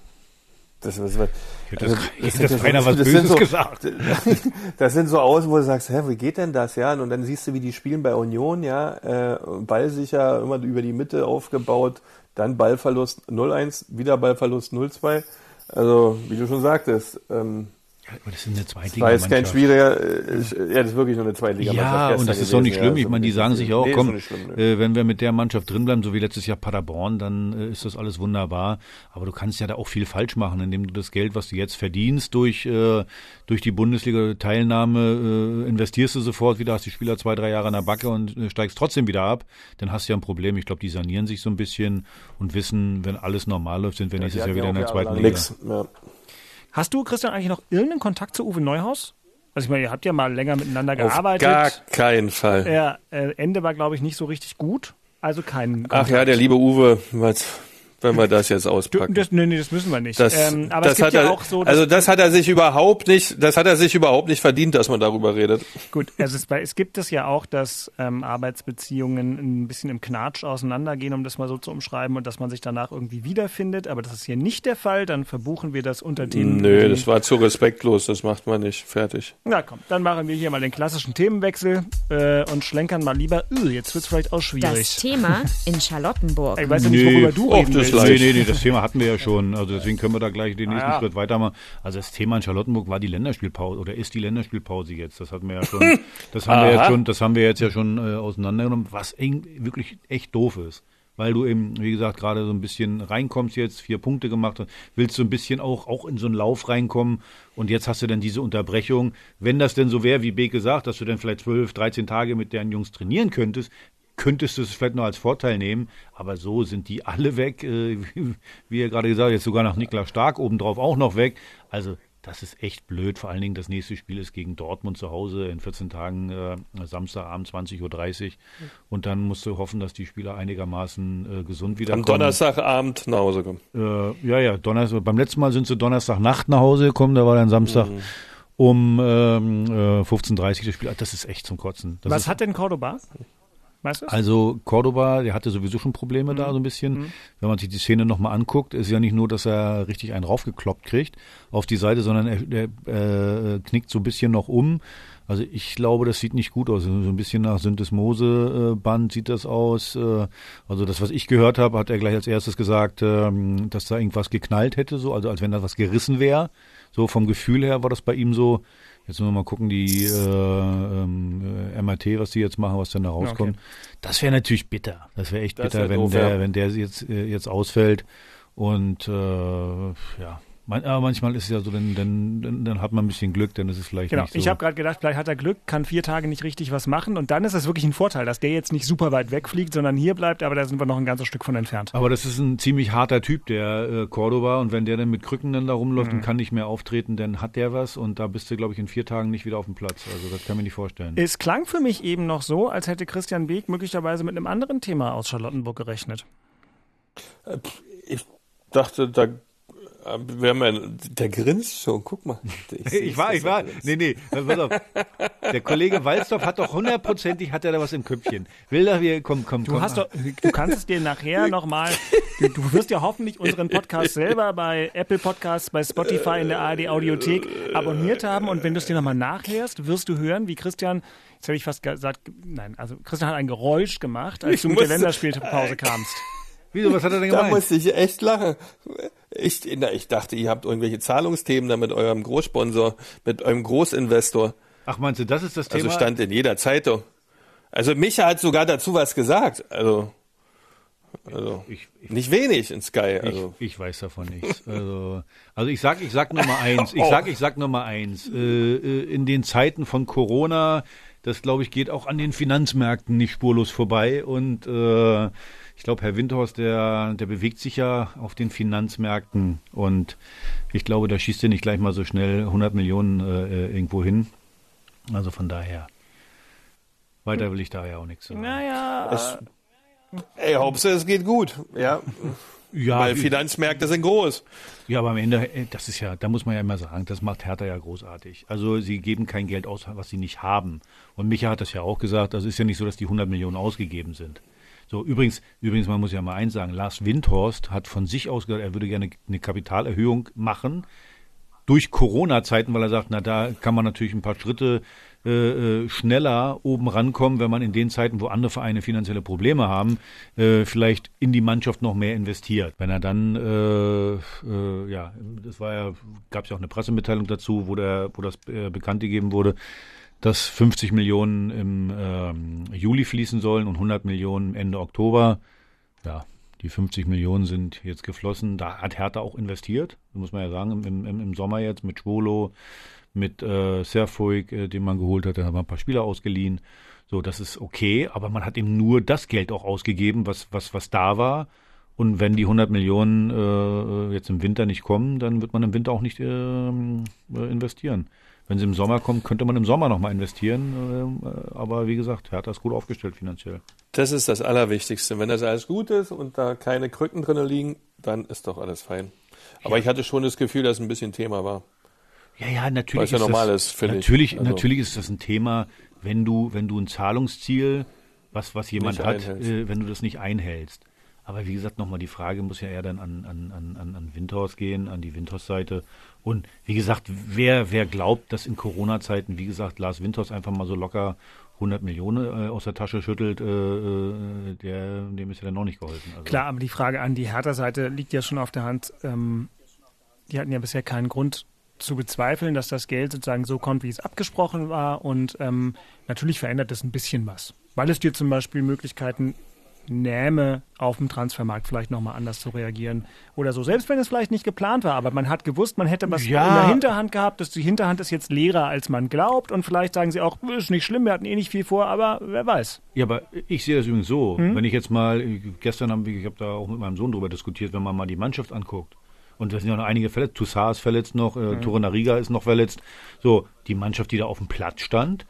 Das, das, das, Ich hätte das- hätte das keiner was Böses so, gesagt. Das sind so aus, wo du sagst, hä, wie geht denn das, ja? Und dann siehst du, wie die spielen bei Union, ja, äh, ballsicher, immer über die Mitte aufgebaut, dann Ballverlust 0-1, wieder Ballverlust 0-2. Also, wie du schon sagtest, ähm, das ist eine das war jetzt kein schwieriger, äh, ich- ja, das ist wirklich nur eine Zweitligamannschaft. Ja, und das ist gewesen, doch nicht ja, schlimm. Ich meine, die sagen sich auch, nee, komm, schlimm, ne. äh, wenn wir mit der Mannschaft drinbleiben, so wie letztes Jahr Paderborn, dann äh, ist das alles wunderbar. Aber du kannst ja da auch viel falsch machen, indem du das Geld, was du jetzt verdienst durch, äh, durch die Bundesliga-Teilnahme, äh, investierst du sofort wieder, hast die Spieler zwei, drei Jahre an der Backe und äh, steigst trotzdem wieder ab. Dann hast du ja ein Problem. Ich glaube, die sanieren sich so ein bisschen und wissen, wenn alles normal läuft, sind wir Ja, nächstes Jahr hatten wieder ja in der zweiten Liga. Nix, ja. Hast du, Christian, eigentlich noch irgendeinen Kontakt zu Uwe Neuhaus? Also ich meine, ihr habt ja mal länger miteinander Auf gearbeitet. gar keinen Fall. Ja, äh, Ende war, glaube ich, nicht so richtig gut. Also kein Ach ja, der liebe Uwe, was, wenn wir das jetzt auspacken. das, nee, nee, das müssen wir nicht. Das, ähm, aber das es gibt hat ja er, auch so, dass, also das hat er sich überhaupt nicht, das hat er sich überhaupt nicht verdient, dass man darüber redet. gut, also es, es gibt es ja auch, dass ähm, Arbeitsbeziehungen ein bisschen im Knatsch auseinandergehen, um das mal so zu umschreiben, und dass man sich danach irgendwie wiederfindet. Aber das ist hier nicht der Fall. Dann verbuchen wir das unter den. Nö, das war zu respektlos, das macht man nicht. Fertig. Na komm, dann machen wir hier mal den klassischen Themenwechsel äh, und schlenkern mal lieber. Öh, jetzt wird's vielleicht auch Das schwierig. Thema in Charlottenburg. Ich weiß ja nicht, worüber du Och, reden das willst. Leicht. Nee, nee, nee, das Thema hatten wir ja schon. Also deswegen können wir da gleich den nächsten Ah, ja. Schritt weitermachen. Also das Thema in Charlottenburg war die Länderspielpause oder ist die Länderspielpause jetzt. Das hatten wir ja schon, das haben wir jetzt schon, das haben wir jetzt ja schon äh, auseinandergenommen, was eng, wirklich echt doof ist. Weil du eben, wie gesagt, gerade so ein bisschen reinkommst jetzt, vier Punkte gemacht hast, willst du ein bisschen auch, auch in so einen Lauf reinkommen und jetzt hast du dann diese Unterbrechung. Wenn das denn so wäre, wie Beke sagt, dass du dann vielleicht 12, 13 Tage mit deinen Jungs trainieren könntest, könntest du es vielleicht noch als Vorteil nehmen, aber so sind die alle weg, äh, wie- wie er gerade gesagt hat, jetzt sogar nach Niklas Stark obendrauf auch noch weg. Also das ist echt blöd. Vor allen Dingen das nächste Spiel ist gegen Dortmund zu Hause in 14 Tagen, äh, Samstagabend 20.30 Uhr. Und dann musst du hoffen, dass die Spieler einigermaßen äh, gesund Am wiederkommen. Donnerstagabend nach Hause kommen. Äh, ja, ja, Donnerstag. Beim letzten Mal sind sie Donnerstagnacht nach Hause gekommen, da war dann Samstag Mhm. um ähm, äh, 15.30 Uhr das Spiel. Das ist echt zum Kotzen. Das Was ist, hat denn Cordoba? Weißt du? also Cordoba, der hatte sowieso schon Probleme da so ein bisschen. Wenn man sich die Szene nochmal anguckt, ist ja nicht nur, dass er richtig einen raufgekloppt kriegt auf die Seite, sondern er, er äh, knickt so ein bisschen noch um. Also ich glaube, das sieht nicht gut aus. So ein bisschen nach Syndesmose-Band sieht das aus. Äh, Also das, was ich gehört habe, hat er gleich als erstes gesagt, ähm, dass da irgendwas geknallt hätte, so, also als wenn da was gerissen wäre. So vom Gefühl her war das bei ihm so. Jetzt müssen wir mal gucken, die äh, ähm, äh, MRT, was die jetzt machen, was dann da rauskommt. Das wäre natürlich bitter. Das wäre echt Das bitter, wär wenn doof, der, ja. wenn der jetzt äh, jetzt ausfällt. Und äh, ja, man, aber manchmal ist es ja so, dann, dann, dann, dann hat man ein bisschen Glück, dann ist es vielleicht Genau, nicht so. ich habe gerade gedacht, vielleicht hat er Glück, kann vier Tage nicht richtig was machen und dann ist es wirklich ein Vorteil, dass der jetzt nicht super weit wegfliegt, sondern hier bleibt, aber da sind wir noch ein ganzes Stück von entfernt. aber das ist ein ziemlich harter Typ, der äh, Cordoba. Und wenn der dann mit Krücken dann da rumläuft Mhm. und kann nicht mehr auftreten, dann hat der was. Und da bist du, glaube ich, in vier Tagen nicht wieder auf dem Platz. Also das kann ich mir nicht vorstellen. Es klang für mich eben noch so, als hätte Christian Beek möglicherweise mit einem anderen Thema aus Charlottenburg gerechnet. Ich dachte, da Wir haben ja, der grinst schon, guck mal. Ich, ich war, ich war. Nee, nee, pass auf. Der Kollege Walzdorf hat doch hundertprozentig, hat er da was im Köpfchen. Will da wir, komm, komm, Du komm. hast doch, du kannst es dir nachher nochmal, du, du wirst ja hoffentlich unseren Podcast selber bei Apple Podcasts, bei Spotify in der ARD Audiothek abonniert haben und wenn du es dir nochmal nachhörst, wirst du hören, wie Christian, jetzt habe ich fast gesagt, nein, also Christian hat ein Geräusch gemacht, als Ich du mit der Länderspielpause kamst. Wieso, was hat er denn Da gemeint? musste ich echt lachen. Ich, na, ich dachte, ihr habt irgendwelche Zahlungsthemen da mit eurem Großsponsor, mit eurem Großinvestor. Ach, meinst du, das ist das Also Thema? stand in jeder Zeitung. Also Micha hat sogar dazu was gesagt. Also, also Ich- ich- nicht wenig in Sky. Also. Ich, ich weiß davon nichts. Also, also ich sag, ich sag Nummer eins. Ich sag, ich sag Nummer eins. Äh, äh, in den Zeiten von Corona, das glaube ich geht auch an den Finanzmärkten nicht spurlos vorbei. Und äh, ich glaube, Herr Windhorst, der, der bewegt sich ja auf den Finanzmärkten. Und ich glaube, da schießt er nicht gleich mal so schnell 100 Millionen äh, äh, irgendwo hin. Also von daher. Weiter will ich da ja auch nichts sagen. Naja, Es, ey, Hauptsache es geht gut. Ja, Ja, weil Finanzmärkte sind groß. Ja, aber am Ende, äh, das ist ja, da muss man ja immer sagen, das macht Hertha ja großartig. Also sie geben kein Geld aus, was sie nicht haben. Und Micha hat das ja auch gesagt, das ist ja nicht so, dass die 100 Millionen ausgegeben sind. So, übrigens, übrigens, man muss ja mal eins sagen, Lars Windhorst hat von sich aus gesagt, er würde gerne eine Kapitalerhöhung machen durch Corona-Zeiten, weil er sagt, na da kann man natürlich ein paar Schritte äh, äh, schneller oben rankommen, wenn man in den Zeiten, wo andere Vereine finanzielle Probleme haben, äh, vielleicht in die Mannschaft noch mehr investiert. Wenn er dann, äh, äh, ja, das war ja, gab es ja auch eine Pressemitteilung dazu, wo der, wo das äh, bekannt gegeben wurde, dass 50 Millionen im ähm, Juli fließen sollen und 100 Millionen Ende Oktober. Ja, die 50 Millionen sind jetzt geflossen. Da hat Hertha auch investiert, muss man ja sagen, im, im, im Sommer jetzt mit Schwolo, mit äh, Serfuig, äh, den man geholt hat. Da haben wir ein paar Spieler ausgeliehen. So, das ist okay, aber man hat eben nur das Geld auch ausgegeben, was, was, was da war. Und wenn die 100 Millionen äh, jetzt im Winter nicht kommen, dann wird man im Winter auch nicht ähm, äh, investieren. Wenn sie im Sommer kommen, könnte man im Sommer nochmal investieren. äh, aber wie gesagt, Hertha ist gut aufgestellt finanziell. Das ist das Allerwichtigste. Wenn das alles gut ist und da keine Krücken drin liegen, dann ist doch alles fein. Aber ich hatte schon das Gefühl, dass es ein bisschen Thema war. Ja, ja, natürlich. Was ja ist normal das, ist, finde ich. natürlich, Also- natürlich ist das ein Thema, wenn du, wenn du ein Zahlungsziel, was, was jemand Nicht hat, einhältst. äh, wenn du das nicht einhältst. Aber wie gesagt, nochmal die Frage muss ja eher dann an, an, an, an- Windhaus gehen, an die Windhaus-Seite. Und wie gesagt, wer, wer glaubt, dass in Corona-Zeiten, wie gesagt, Lars Windhaus einfach mal so locker 100 Millionen äh, aus der Tasche schüttelt, äh, äh, der, dem ist ja dann noch nicht geholfen. Also, Klar, aber die Frage an die Hertha-Seite liegt ja schon auf der Hand. Ähm, die hatten ja bisher keinen Grund zu bezweifeln, dass das Geld sozusagen so kommt, wie es abgesprochen war. Und ähm, natürlich verändert es ein bisschen was, weil es dir zum Beispiel Möglichkeiten nähme, auf dem Transfermarkt vielleicht nochmal anders zu reagieren oder so. Selbst wenn es vielleicht nicht geplant war, aber man hat gewusst, man hätte was Ja. in der Hinterhand gehabt, dass die Hinterhand ist jetzt leerer, als man glaubt. Und vielleicht sagen sie auch, ist nicht schlimm, wir hatten eh nicht viel vor, aber wer weiß. Ja, aber ich sehe das übrigens so. Hm? Wenn ich jetzt mal, gestern haben wir, ich habe da auch mit meinem Sohn drüber diskutiert, wenn man mal die Mannschaft anguckt. Und da sind ja noch einige verletzt. Toussaint ist verletzt noch, äh, Hm. Torunariga ist noch verletzt. So, die Mannschaft, die da auf dem Platz stand,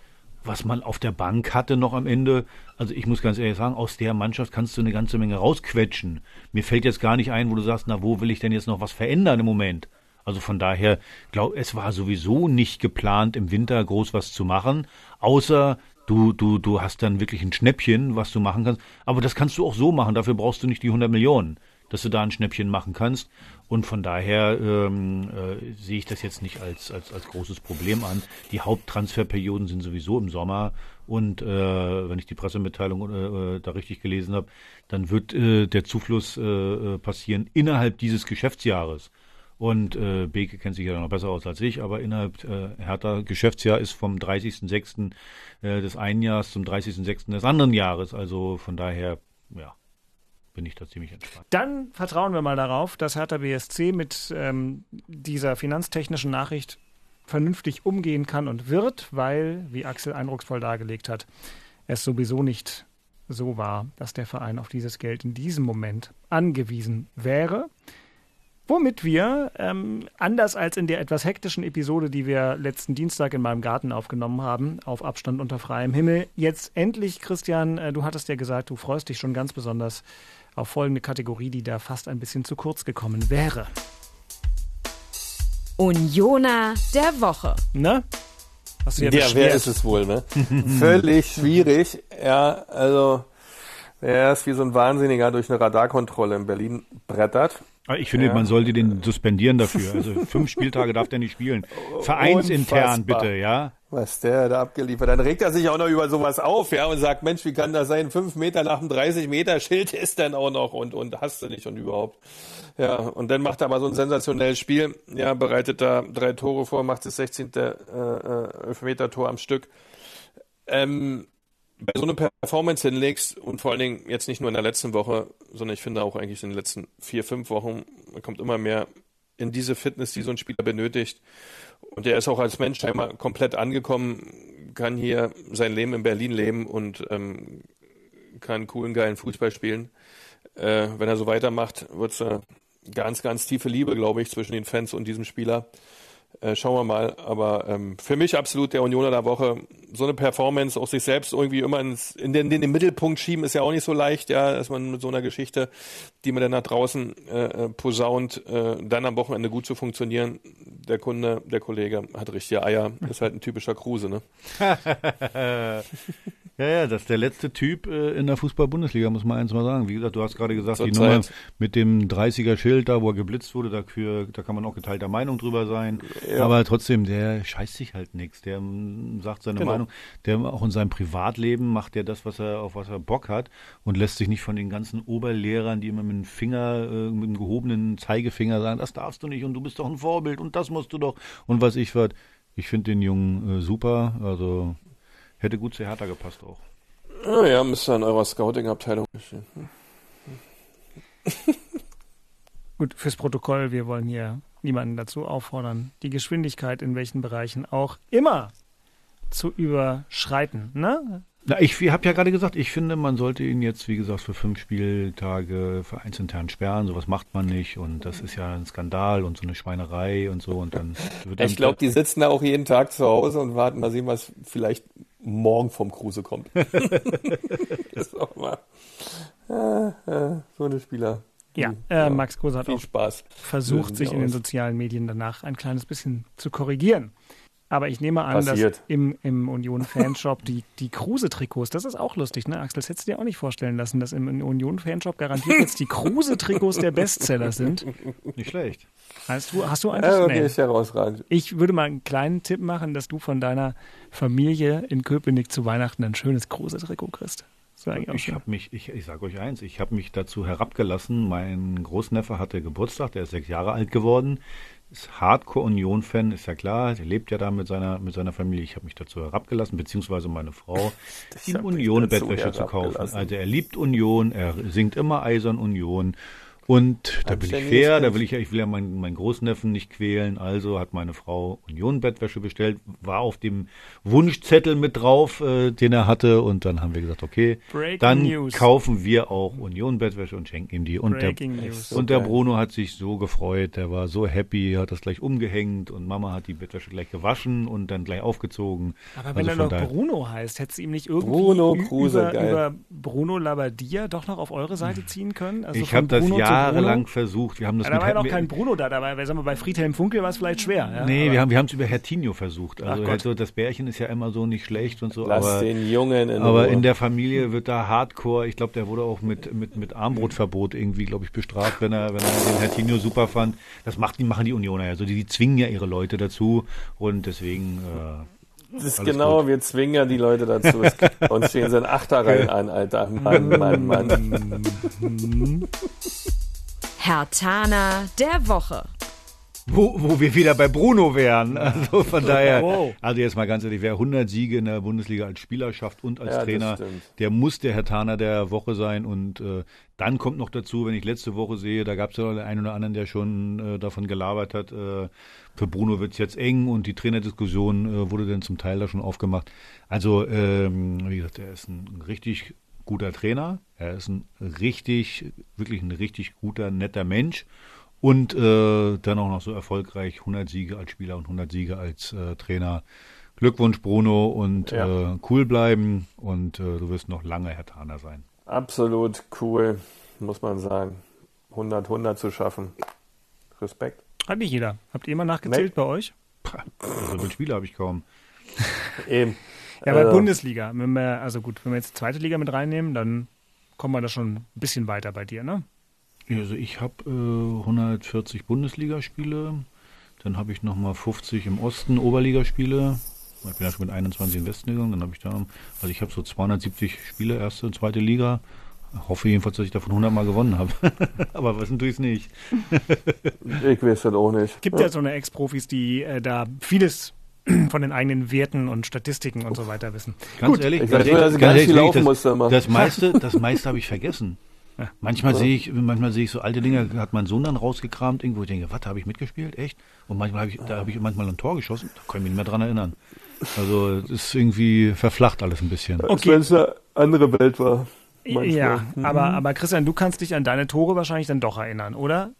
was man auf der Bank hatte noch am Ende. Also ich muss ganz ehrlich sagen, aus der Mannschaft kannst du eine ganze Menge rausquetschen. Mir fällt jetzt gar nicht ein, wo du sagst, na, wo will ich denn jetzt noch was verändern im Moment? Also von daher, glaub, es war sowieso nicht geplant, im Winter groß was zu machen, außer du, du, du hast dann wirklich ein Schnäppchen, was du machen kannst. Aber das kannst du auch so machen, dafür brauchst du nicht die 100 Millionen, dass du da ein Schnäppchen machen kannst. Und von daher ähm, äh, sehe ich das jetzt nicht als, als, als großes Problem an. Die Haupttransferperioden sind sowieso im Sommer. Und äh, wenn ich die Pressemitteilung äh, äh, da richtig gelesen habe, dann wird äh, der Zufluss äh, äh, passieren innerhalb dieses Geschäftsjahres. Und äh, Beke kennt sich ja noch besser aus als ich, aber innerhalb äh, Hertha Geschäftsjahr ist vom 30.06. Äh, des einen Jahres zum 30.06. des anderen Jahres. Also von daher, ja, bin ich da ziemlich entspannt. Dann vertrauen wir mal darauf, dass Hertha BSC mit ähm, dieser finanztechnischen Nachricht vernünftig umgehen kann und wird, weil, wie Axel eindrucksvoll dargelegt hat, es sowieso nicht so war, dass der Verein auf dieses Geld in diesem Moment angewiesen wäre. Womit wir, ähm, anders als in der etwas hektischen Episode, die wir letzten Dienstag in meinem Garten aufgenommen haben, auf Abstand unter freiem Himmel, jetzt endlich, Christian, äh, du hattest ja gesagt, du freust dich schon ganz besonders auf folgende Kategorie, die da fast ein bisschen zu kurz gekommen wäre. Unioner der Woche. Ne? Hast du ja, ja wer ist es wohl, ne? Völlig schwierig. Ja, also er ist wie so ein Wahnsinniger durch eine Radarkontrolle in Berlin brettert. Ah, ich finde, ja. man sollte den suspendieren dafür. Also fünf Spieltage darf der nicht spielen. Vereinsintern Unfassbar. bitte, ja. Was der da abgeliefert Dann regt er sich auch noch über sowas auf, ja, und sagt, Mensch, wie kann das sein? Fünf Meter nach dem 30 Meter Schild ist dann auch noch und, und hast du nicht und überhaupt. Ja, und dann macht er aber so ein sensationelles Spiel. Ja, bereitet da drei Tore vor, macht das 16. Äh, äh, Meter Tor am Stück. Ähm, bei so eine Performance hinlegst und vor allen Dingen jetzt nicht nur in der letzten Woche, sondern ich finde auch eigentlich in den letzten vier, fünf Wochen, man kommt immer mehr in diese Fitness, die so ein Spieler benötigt. Und er ist auch als Mensch einmal komplett angekommen, kann hier sein Leben in Berlin leben und ähm, kann coolen, geilen Fußball spielen. Äh, wenn er so weitermacht, wird es eine ganz, ganz tiefe Liebe, glaube ich, zwischen den Fans und diesem Spieler. Äh, schauen wir mal. Aber ähm, für mich absolut der Unioner der Woche. So eine Performance, auch sich selbst irgendwie immer ins, in, den, in den Mittelpunkt schieben, ist ja auch nicht so leicht, ja, dass man mit so einer Geschichte, die man dann nach draußen äh, äh posaunt, äh, dann am Wochenende gut zu funktionieren. Der Kunde, der Kollege hat richtige Eier. Ist halt ein typischer Kruse, ne? Ja, ja, das ist der letzte Typ äh, in der Fußball-Bundesliga, muss man eins mal sagen. Wie gesagt, du hast gerade gesagt, Zur die Zeit. Nummer mit dem 30er-Schild da, wo er geblitzt wurde, dafür, da kann man auch geteilter Meinung drüber sein. Ja. Aber trotzdem, der scheißt sich halt nichts. Der m, sagt seine genau. Meinung. Der auch in seinem Privatleben macht er das, was er, auf was er Bock hat und lässt sich nicht von den ganzen Oberlehrern, die immer mit dem Finger, äh, mit dem gehobenen Zeigefinger sagen, das darfst du nicht und du bist doch ein Vorbild und das musst du doch und was ich was. Ich finde den Jungen äh, super. Also Hätte gut zu Hertha gepasst auch. Oh ja, müsste an eurer Scouting-Abteilung stehen. gut, fürs Protokoll, wir wollen hier niemanden dazu auffordern, die Geschwindigkeit in welchen Bereichen auch immer zu überschreiten. Ne? Na, ich habe ja gerade gesagt, ich finde, man sollte ihn jetzt, wie gesagt, für fünf Spieltage vereinsintern sperren. Sowas macht man nicht und das ist ja ein Skandal und so eine Schweinerei und so. Und dann wird ich glaube, die sitzen da auch jeden Tag zu Hause und warten mal sehen, was vielleicht morgen vom Kruse kommt. das ist auch mal äh, äh, so eine Spieler. Ja, äh, Max Kruse hat auch Spaß. versucht, sich in den sozialen Medien danach ein kleines bisschen zu korrigieren. Aber ich nehme an, Passiert. dass im, im Union-Fanshop die, die Kruse-Trikots, das ist auch lustig, ne, Axel? Das hättest du dir auch nicht vorstellen lassen, dass im Union-Fanshop garantiert jetzt die Kruse-Trikots der Bestseller sind. Nicht schlecht. Hast du, hast du eigentlich? Ja, okay, nee. ist herausragend. Ich würde mal einen kleinen Tipp machen, dass du von deiner Familie in Köpenick zu Weihnachten ein schönes Kruse-Trikot kriegst. Ich habe mich, ich, ich sage euch eins, ich habe mich dazu herabgelassen. Mein Großneffe hatte Geburtstag, der ist sechs Jahre alt geworden ist Hardcore-Union-Fan, ist ja klar. Er lebt ja da mit seiner, mit seiner Familie. Ich habe mich dazu herabgelassen, beziehungsweise meine Frau, ihm Union-Bettwäsche zu kaufen. Also er liebt Union, er singt immer Eisern Union. Und da bin ich fair, da will ich ja, ich will ja meinen, meinen Großneffen nicht quälen, also hat meine Frau Union-Bettwäsche bestellt, war auf dem Wunschzettel mit drauf, äh, den er hatte, und dann haben wir gesagt, okay, Breaking dann News. kaufen wir auch Union-Bettwäsche und schenken ihm die. Und der, und der Bruno hat sich so gefreut, der war so happy, hat das gleich umgehängt und Mama hat die Bettwäsche gleich gewaschen und dann gleich aufgezogen. Aber wenn also er noch Bruno heißt, hätte es ihm nicht irgendwie Bruno Kruse, über, über, Bruno Labbadia doch noch auf eure Seite ziehen können? Also ich habe das ja jahrelang versucht. Wir haben das ja, da war ja noch kein Bruno da, dabei. Sagen wir, bei Friedhelm Funkel war es vielleicht schwer. Ja? Nee, aber wir haben es über Hertinho versucht. Also halt so, das Bärchen ist ja immer so nicht schlecht und so. Lass aber, den Jungen in Aber Ruhe. in der Familie wird da Hardcore. Ich glaube, der wurde auch mit, mit, mit Armbrotverbot irgendwie, glaube ich, bestraft, wenn er, wenn er den Hertinho super fand. Das macht, die machen die Unioner ja. Also die, die zwingen ja ihre Leute dazu und deswegen. Äh, das ist Alles genau, gut. wir zwingen ja die Leute dazu. Uns stehen sie in Achterreihen an, Alter. Mann, Mann, Mann. Herr Tana der Woche. Wo, wo wir wieder bei Bruno wären. Also von daher, also jetzt mal ganz ehrlich, wer 100 Siege in der Bundesliga als Spieler schafft und als ja, Trainer, der muss der Herr Tana der Woche sein. Und äh, dann kommt noch dazu, wenn ich letzte Woche sehe, da gab es ja den einen oder anderen, der schon äh, davon gelabert hat, äh, für Bruno wird es jetzt eng und die Trainerdiskussion äh, wurde dann zum Teil da schon aufgemacht. Also, ähm, wie gesagt, er ist ein richtig guter Trainer. Er ist ein richtig, wirklich ein richtig guter, netter Mensch. Und äh, dann auch noch so erfolgreich 100 Siege als Spieler und 100 Siege als äh, Trainer. Glückwunsch, Bruno, und ja. äh, cool bleiben. Und äh, du wirst noch lange Herr Taner sein. Absolut cool, muss man sagen. 100, 100 zu schaffen. Respekt. Hat nicht jeder. Habt ihr mal nachgezählt Nee. bei euch? So viele Spiele habe ich kaum. Eben. Ja, bei Also- Bundesliga. Wenn wir, also gut, wenn wir jetzt die zweite Liga mit reinnehmen, dann kommen wir da schon ein bisschen weiter bei dir, ne? Also ich habe äh, 140 Bundesligaspiele, dann habe ich nochmal 50 im Osten Oberligaspiele. Ich bin ja schon mit 21 in den Westen gegangen, dann habe ich da, also ich habe so 270 Spiele, erste und zweite Liga. Hoffe jedenfalls, dass ich davon 100 Mal gewonnen habe. Aber was tue ich nicht? Ich weiß das auch nicht. Gibt ja so eine Ex-Profis, die äh, da vieles von den eigenen Werten und Statistiken und so weiter wissen. Ganz Gut. ehrlich, Ich ganz ehrlich, ich ganz viel musste immer. das, das meiste, das meiste habe ich vergessen. Manchmal sehe ich, manchmal sehe ich so alte Dinge, hat mein Sohn dann rausgekramt, irgendwo ich denke, was, da habe ich mitgespielt? Echt? Und manchmal habe ich, da habe ich manchmal ein Tor geschossen, da kann ich mich nicht mehr dran erinnern. Also, es ist irgendwie verflacht alles ein bisschen. Als wenn es eine andere Welt war. manchmal. Ja, Mhm. aber, aber Christian, du kannst dich an deine Tore wahrscheinlich dann doch erinnern, oder?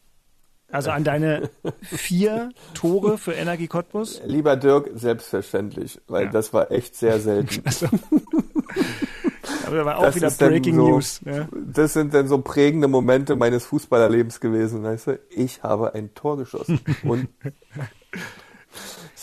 Also an deine vier Tore für Energie Cottbus? Lieber Dirk, selbstverständlich, weil Ja. das war echt sehr selten. Aber da war auch Das wieder Breaking so- News. Ja. Das sind dann so prägende Momente meines Fußballerlebens gewesen, weißt du? Ich habe ein Tor geschossen und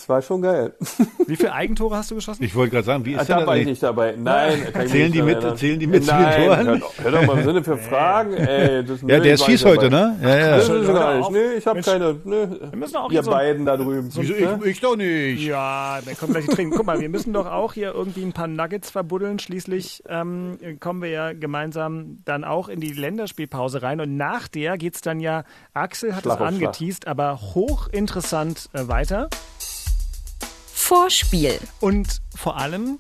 es war schon geil. Wie viele Eigentore hast du geschossen? Ich wollte gerade sagen, wie Ah, ist denn da war ich nicht dabei. Nein, kann ich Zählen nicht die mit- erinnern. zählen die mit zu den Toren? Hör, hör doch mal im Sinne für Fragen, ey. Das, Ja, der ist ich Schieß heute, dabei. ne? Ja, ja. Das ist gar nicht. Nee, ich habe keine. Nee, Wir müssen auch ihr so, beiden da drüben. Wieso, ne? ich, ich doch nicht. Ja, da kommt gleich die Tränen. Guck mal, wir müssen doch auch hier irgendwie ein paar Nuggets verbuddeln. Schließlich ähm, kommen wir ja gemeinsam dann auch in die Länderspielpause rein. Und nach der geht's dann ja, Axel hat Schlag es angeteased, aber hochinteressant äh, weiter. Vorspiel. Und vor allem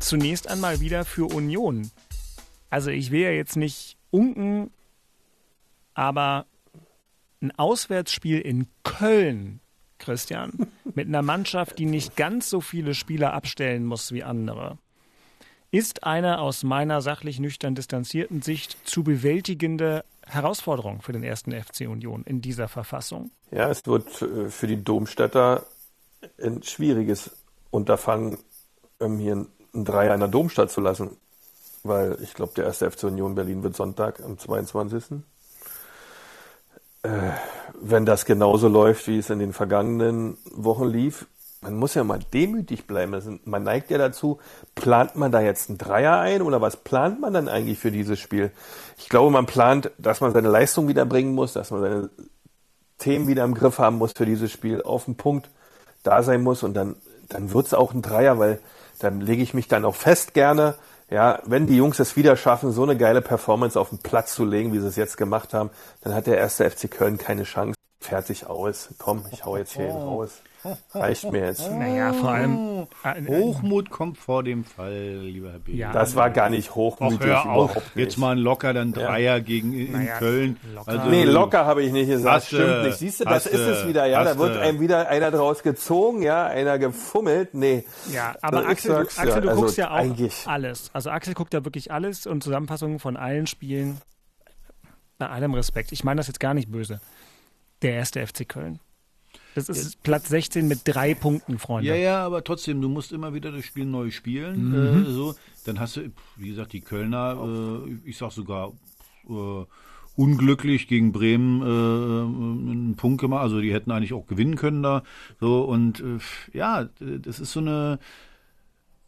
zunächst einmal wieder für Union. Also ich will ja jetzt nicht unken, aber ein Auswärtsspiel in Köln, Christian, mit einer Mannschaft, die nicht ganz so viele Spieler abstellen muss wie andere, ist eine aus meiner sachlich nüchtern distanzierten Sicht zu bewältigende Herausforderung für den ersten FC Union in dieser Verfassung. Ja, es wird äh, für die Domstädter ein schwieriges Unterfangen, ähm, hier einen Dreier in der Domstadt zu lassen. Weil ich glaube, der erste FC Union Berlin wird Sonntag am 22. Äh, wenn das genauso läuft, wie es in den vergangenen Wochen lief, man muss ja mal demütig bleiben. Also man neigt ja dazu, plant man da jetzt einen Dreier ein oder was plant man dann eigentlich für dieses Spiel? Ich glaube, man plant, dass man seine Leistung wieder bringen muss, dass man seine Themen wieder im Griff haben muss für dieses Spiel, auf den Punkt da sein muss und dann, dann wird's auch ein Dreier, weil dann lege ich mich dann auch fest gerne, ja, wenn die Jungs es wieder schaffen, so eine geile Performance auf den Platz zu legen, wie sie es jetzt gemacht haben, dann hat der erste FC Köln keine Chance. Fertig aus. Komm, ich hau jetzt hier hin raus. Reicht mir jetzt. Naja, vor allem. äh, Hochmut kommt vor dem Fall, lieber Herr B. Ja. Das war gar nicht hochmütig. hör auf. Jetzt mal ein locker, dann Dreier gegen in Naja, Köln. locker. Also, Nee, locker habe ich nicht gesagt. Hast Stimmt nicht. Siehst du, das ist es wieder. Ja, da wird einem wieder einer draus gezogen, ja, einer gefummelt. Nee. Ja, aber Axel, du, Axel, du also guckst ja auch eigentlich- alles. Also Axel guckt ja wirklich alles und Zusammenfassungen von allen Spielen. Bei allem Respekt. Ich meine das jetzt gar nicht böse. Der erste FC Köln. Das ist Platz 16 mit drei Punkten, Freunde. Ja, ja, aber trotzdem, du musst immer wieder das Spiel neu spielen. Mhm. Äh, so, dann hast du, wie gesagt, die Kölner, äh, ich sag sogar äh, unglücklich gegen Bremen äh, einen Punkt gemacht. Also die hätten eigentlich auch gewinnen können da. So und äh, ja, das ist so eine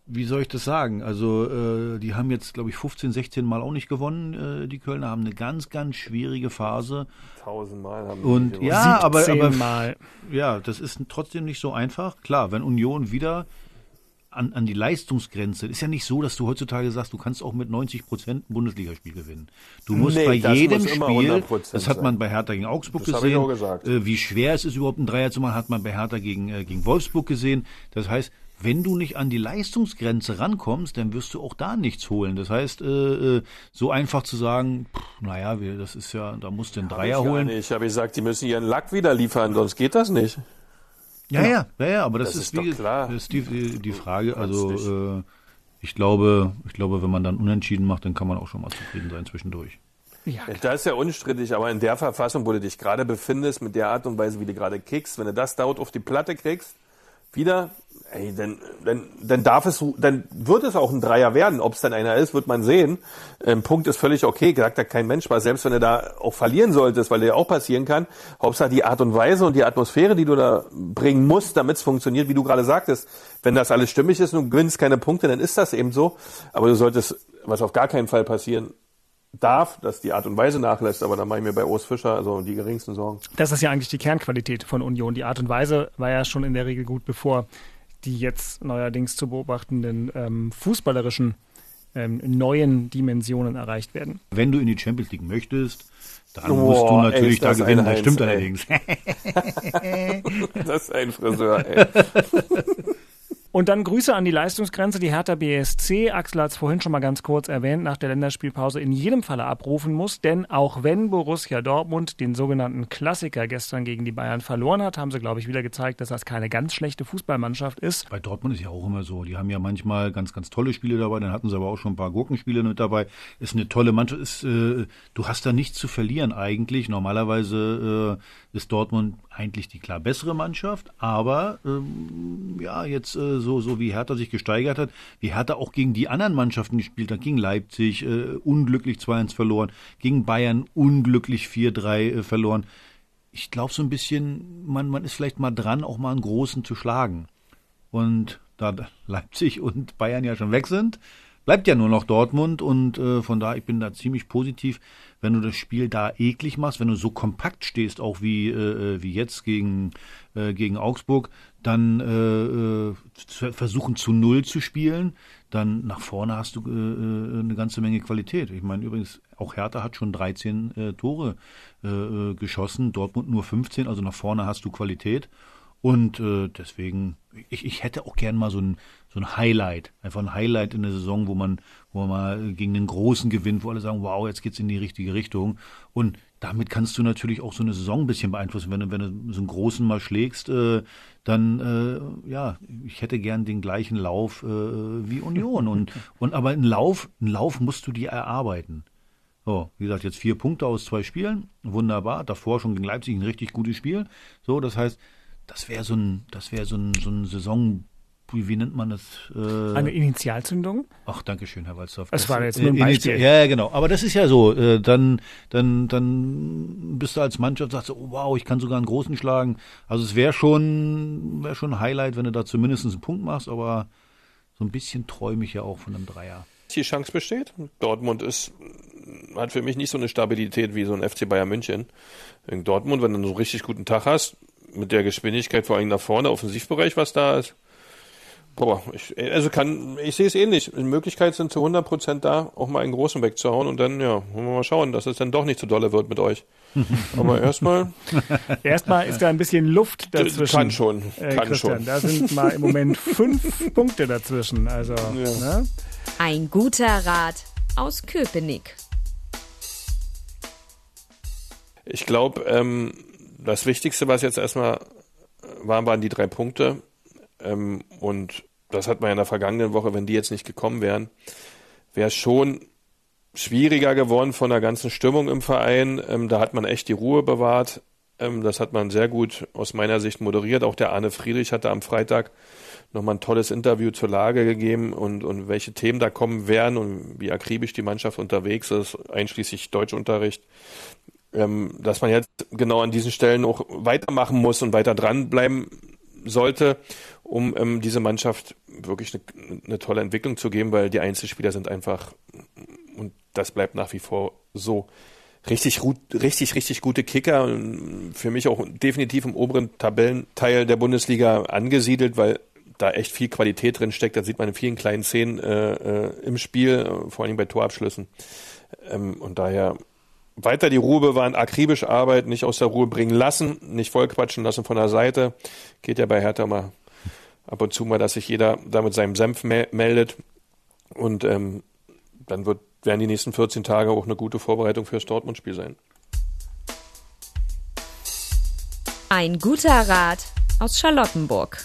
wie soll ich das sagen? Also, äh, die haben jetzt, glaube ich, 15, 16 Mal auch nicht gewonnen. Äh, die Kölner haben eine ganz, ganz schwierige Phase. Tausendmal haben die Und gewonnen. ja, aber, 17 aber Mal. ja, das ist trotzdem nicht so einfach. Klar, wenn Union wieder an, an die Leistungsgrenze, ist ja nicht so, dass du heutzutage sagst, du kannst auch mit 90 Prozent ein Bundesligaspiel gewinnen. Du musst Nee, bei das jedem muss immer Spiel, 100% das hat man bei Hertha gegen Augsburg Das habe ich gesehen, auch gesagt. Äh, wie schwer es ist, überhaupt einen Dreier zu machen, hat man bei Hertha gegen, äh, gegen Wolfsburg gesehen. Das heißt, wenn du nicht an die Leistungsgrenze rankommst, dann wirst du auch da nichts holen. Das heißt, äh, äh, so einfach zu sagen, pff, naja, wir, das ist ja, da musst du einen Dreier holen. Ich habe gesagt, die müssen ihren Lack wieder liefern, sonst geht das nicht. Ja, ja, ja, ja, aber das, Das ist, ist wie, doch klar. Das ist die, die, die Frage. Also äh, ich glaube, ich glaube, wenn man dann unentschieden macht, dann kann man auch schon mal zufrieden sein zwischendurch. Ja, Das ist ja unstrittig, aber in der Verfassung, wo du dich gerade befindest, mit der Art und Weise, wie du gerade kickst, wenn du das dort auf die Platte kriegst, wieder, ey, dann, dann, dann darf es, dann wird es auch ein Dreier werden. Ob es dann einer ist, wird man sehen. Ähm, Punkt ist völlig okay, sagt da kein Mensch was. Selbst wenn du da auch verlieren solltest, weil der ja auch passieren kann. Hauptsache die Art und Weise und die Atmosphäre, die du da bringen musst, damit es funktioniert, wie du gerade sagtest. Wenn das alles stimmig ist und du gewinnst keine Punkte, dann ist das eben so. Aber du solltest, was auf gar keinen Fall passieren darf, dass die Art und Weise nachlässt, aber da mache ich mir bei Urs Fischer also die geringsten Sorgen. Das ist ja eigentlich die Kernqualität von Union. Die Art und Weise war ja schon in der Regel gut, bevor die jetzt neuerdings zu beobachtenden ähm, fußballerischen ähm, neuen Dimensionen erreicht werden. Wenn du in die Champions League möchtest, dann oh, musst du natürlich ey, da gewinnen. Das stimmt ey. allerdings. das ist ein Friseur, ey. Und dann Grüße an die Leistungsgrenze, die Hertha BSC. Axel hat es vorhin schon mal ganz kurz erwähnt, nach der Länderspielpause in jedem Falle abrufen muss. Denn auch wenn Borussia Dortmund den sogenannten Klassiker gestern gegen die Bayern verloren hat, haben sie, glaube ich, wieder gezeigt, dass das keine ganz schlechte Fußballmannschaft ist. Bei Dortmund ist ja auch immer so. Die haben ja manchmal ganz, ganz tolle Spiele dabei. Dann hatten sie aber auch schon ein paar Gurkenspiele mit dabei. Ist eine tolle Mannschaft. Ist, äh, du hast da nichts zu verlieren eigentlich. Normalerweise äh, ist Dortmund eigentlich die klar bessere Mannschaft. Aber ähm, ja, jetzt äh, so, so wie Hertha sich gesteigert hat, wie Hertha auch gegen die anderen Mannschaften gespielt hat, gegen Leipzig äh, unglücklich 2-1 verloren, gegen Bayern unglücklich 4-3 äh, verloren. Ich glaube so ein bisschen, man, man ist vielleicht mal dran, auch mal einen Großen zu schlagen. Und da Leipzig und Bayern ja schon weg sind, bleibt ja nur noch Dortmund und äh, von da ich bin da ziemlich positiv, wenn du das Spiel da eklig machst, wenn du so kompakt stehst, auch wie äh, äh wie jetzt gegen äh, gegen Augsburg, dann äh, äh versuchen zu null zu spielen, dann nach vorne hast du äh, eine ganze Menge Qualität. Ich meine übrigens auch Hertha hat schon 13 äh, Tore geschossen, Dortmund nur 15, also nach vorne hast du Qualität und deswegen, ich, ich hätte auch gern mal so ein, so ein Highlight, einfach ein Highlight in der Saison, wo man, wo man mal gegen den Großen gewinnt, wo alle sagen, wow, jetzt geht's in die richtige Richtung. Und damit kannst du natürlich auch so eine Saison ein bisschen beeinflussen. Wenn du, wenn du so einen Großen mal schlägst, äh, dann, äh, ja, ich hätte gern den gleichen Lauf äh, wie Union. Und, und aber einen Lauf, einen Lauf musst du dir erarbeiten. So, wie gesagt, jetzt vier Punkte aus zwei Spielen. Wunderbar. Davor schon gegen Leipzig ein richtig gutes Spiel. So, das heißt, das wäre so ein, das wäre so ein, so ein Saison, wie, wie nennt man das? Äh, Eine Initialzündung? Ach, danke schön, Herr Walzdorf. Es war jetzt nur ein Beispiel. Ja, genau. Aber das ist ja so. Äh, dann, dann, dann bist du als Mannschaft sagst, oh, wow, ich kann sogar einen großen schlagen. Also es wäre schon, wäre schon ein Highlight, wenn du da zumindest einen Punkt machst. Aber so ein bisschen träume ich ja auch von einem Dreier. Die Chance besteht. Dortmund ist hat für mich nicht so eine Stabilität wie so ein FC Bayern München. In Dortmund, wenn du einen so richtig guten Tag hast, mit der Geschwindigkeit vor allem nach vorne, Offensivbereich, was da ist. Boah, ich, also kann, ich sehe es ähnlich. Die Möglichkeiten sind zu 100 Prozent da, auch mal einen großen wegzuhauen und dann, ja, wollen wir mal schauen, dass es dann doch nicht so dolle wird mit euch. Aber erstmal. erstmal ist da ein bisschen Luft dazwischen. Kann schon, äh, kann Christian, schon. Da sind mal im Moment fünf Punkte dazwischen. Also, ja. ne? Ein guter Rat aus Köpenick. Ich glaube, ähm, das Wichtigste, was jetzt erstmal war, waren die drei Punkte. Ähm, und das hat man ja in der vergangenen Woche, wenn die jetzt nicht gekommen wären, wäre schon schwieriger geworden von der ganzen Stimmung im Verein. Ähm, da hat man echt die Ruhe bewahrt. Ähm, das hat man sehr gut aus meiner Sicht moderiert. Auch der Arne Friedrich hatte am Freitag nochmal ein tolles Interview zur Lage gegeben und, und welche Themen da kommen werden und wie akribisch die Mannschaft unterwegs ist, einschließlich Deutschunterricht ähm, dass man jetzt genau an diesen Stellen auch weitermachen muss und weiter dranbleiben sollte, um ähm, diese Mannschaft wirklich eine, eine tolle Entwicklung zu geben, weil die Einzelspieler sind einfach, und das bleibt nach wie vor so, richtig, richtig, richtig gute Kicker für mich auch definitiv im oberen Tabellenteil der Bundesliga angesiedelt, weil da echt viel Qualität drin steckt. Das sieht man in vielen kleinen Szenen äh, äh, im Spiel, vor allem bei Torabschlüssen. Ähm, und daher weiter die Ruhe bewahren, akribisch arbeiten, nicht aus der Ruhe bringen lassen, nicht vollquatschen lassen von der Seite. Geht ja bei Hertha mal ab und zu mal, dass sich jeder da mit seinem Senf me meldet. Und ähm, dann wird, werden die nächsten 14 Tage auch eine gute Vorbereitung fürs Dortmund-Spiel sein. Ein guter Rat aus Charlottenburg.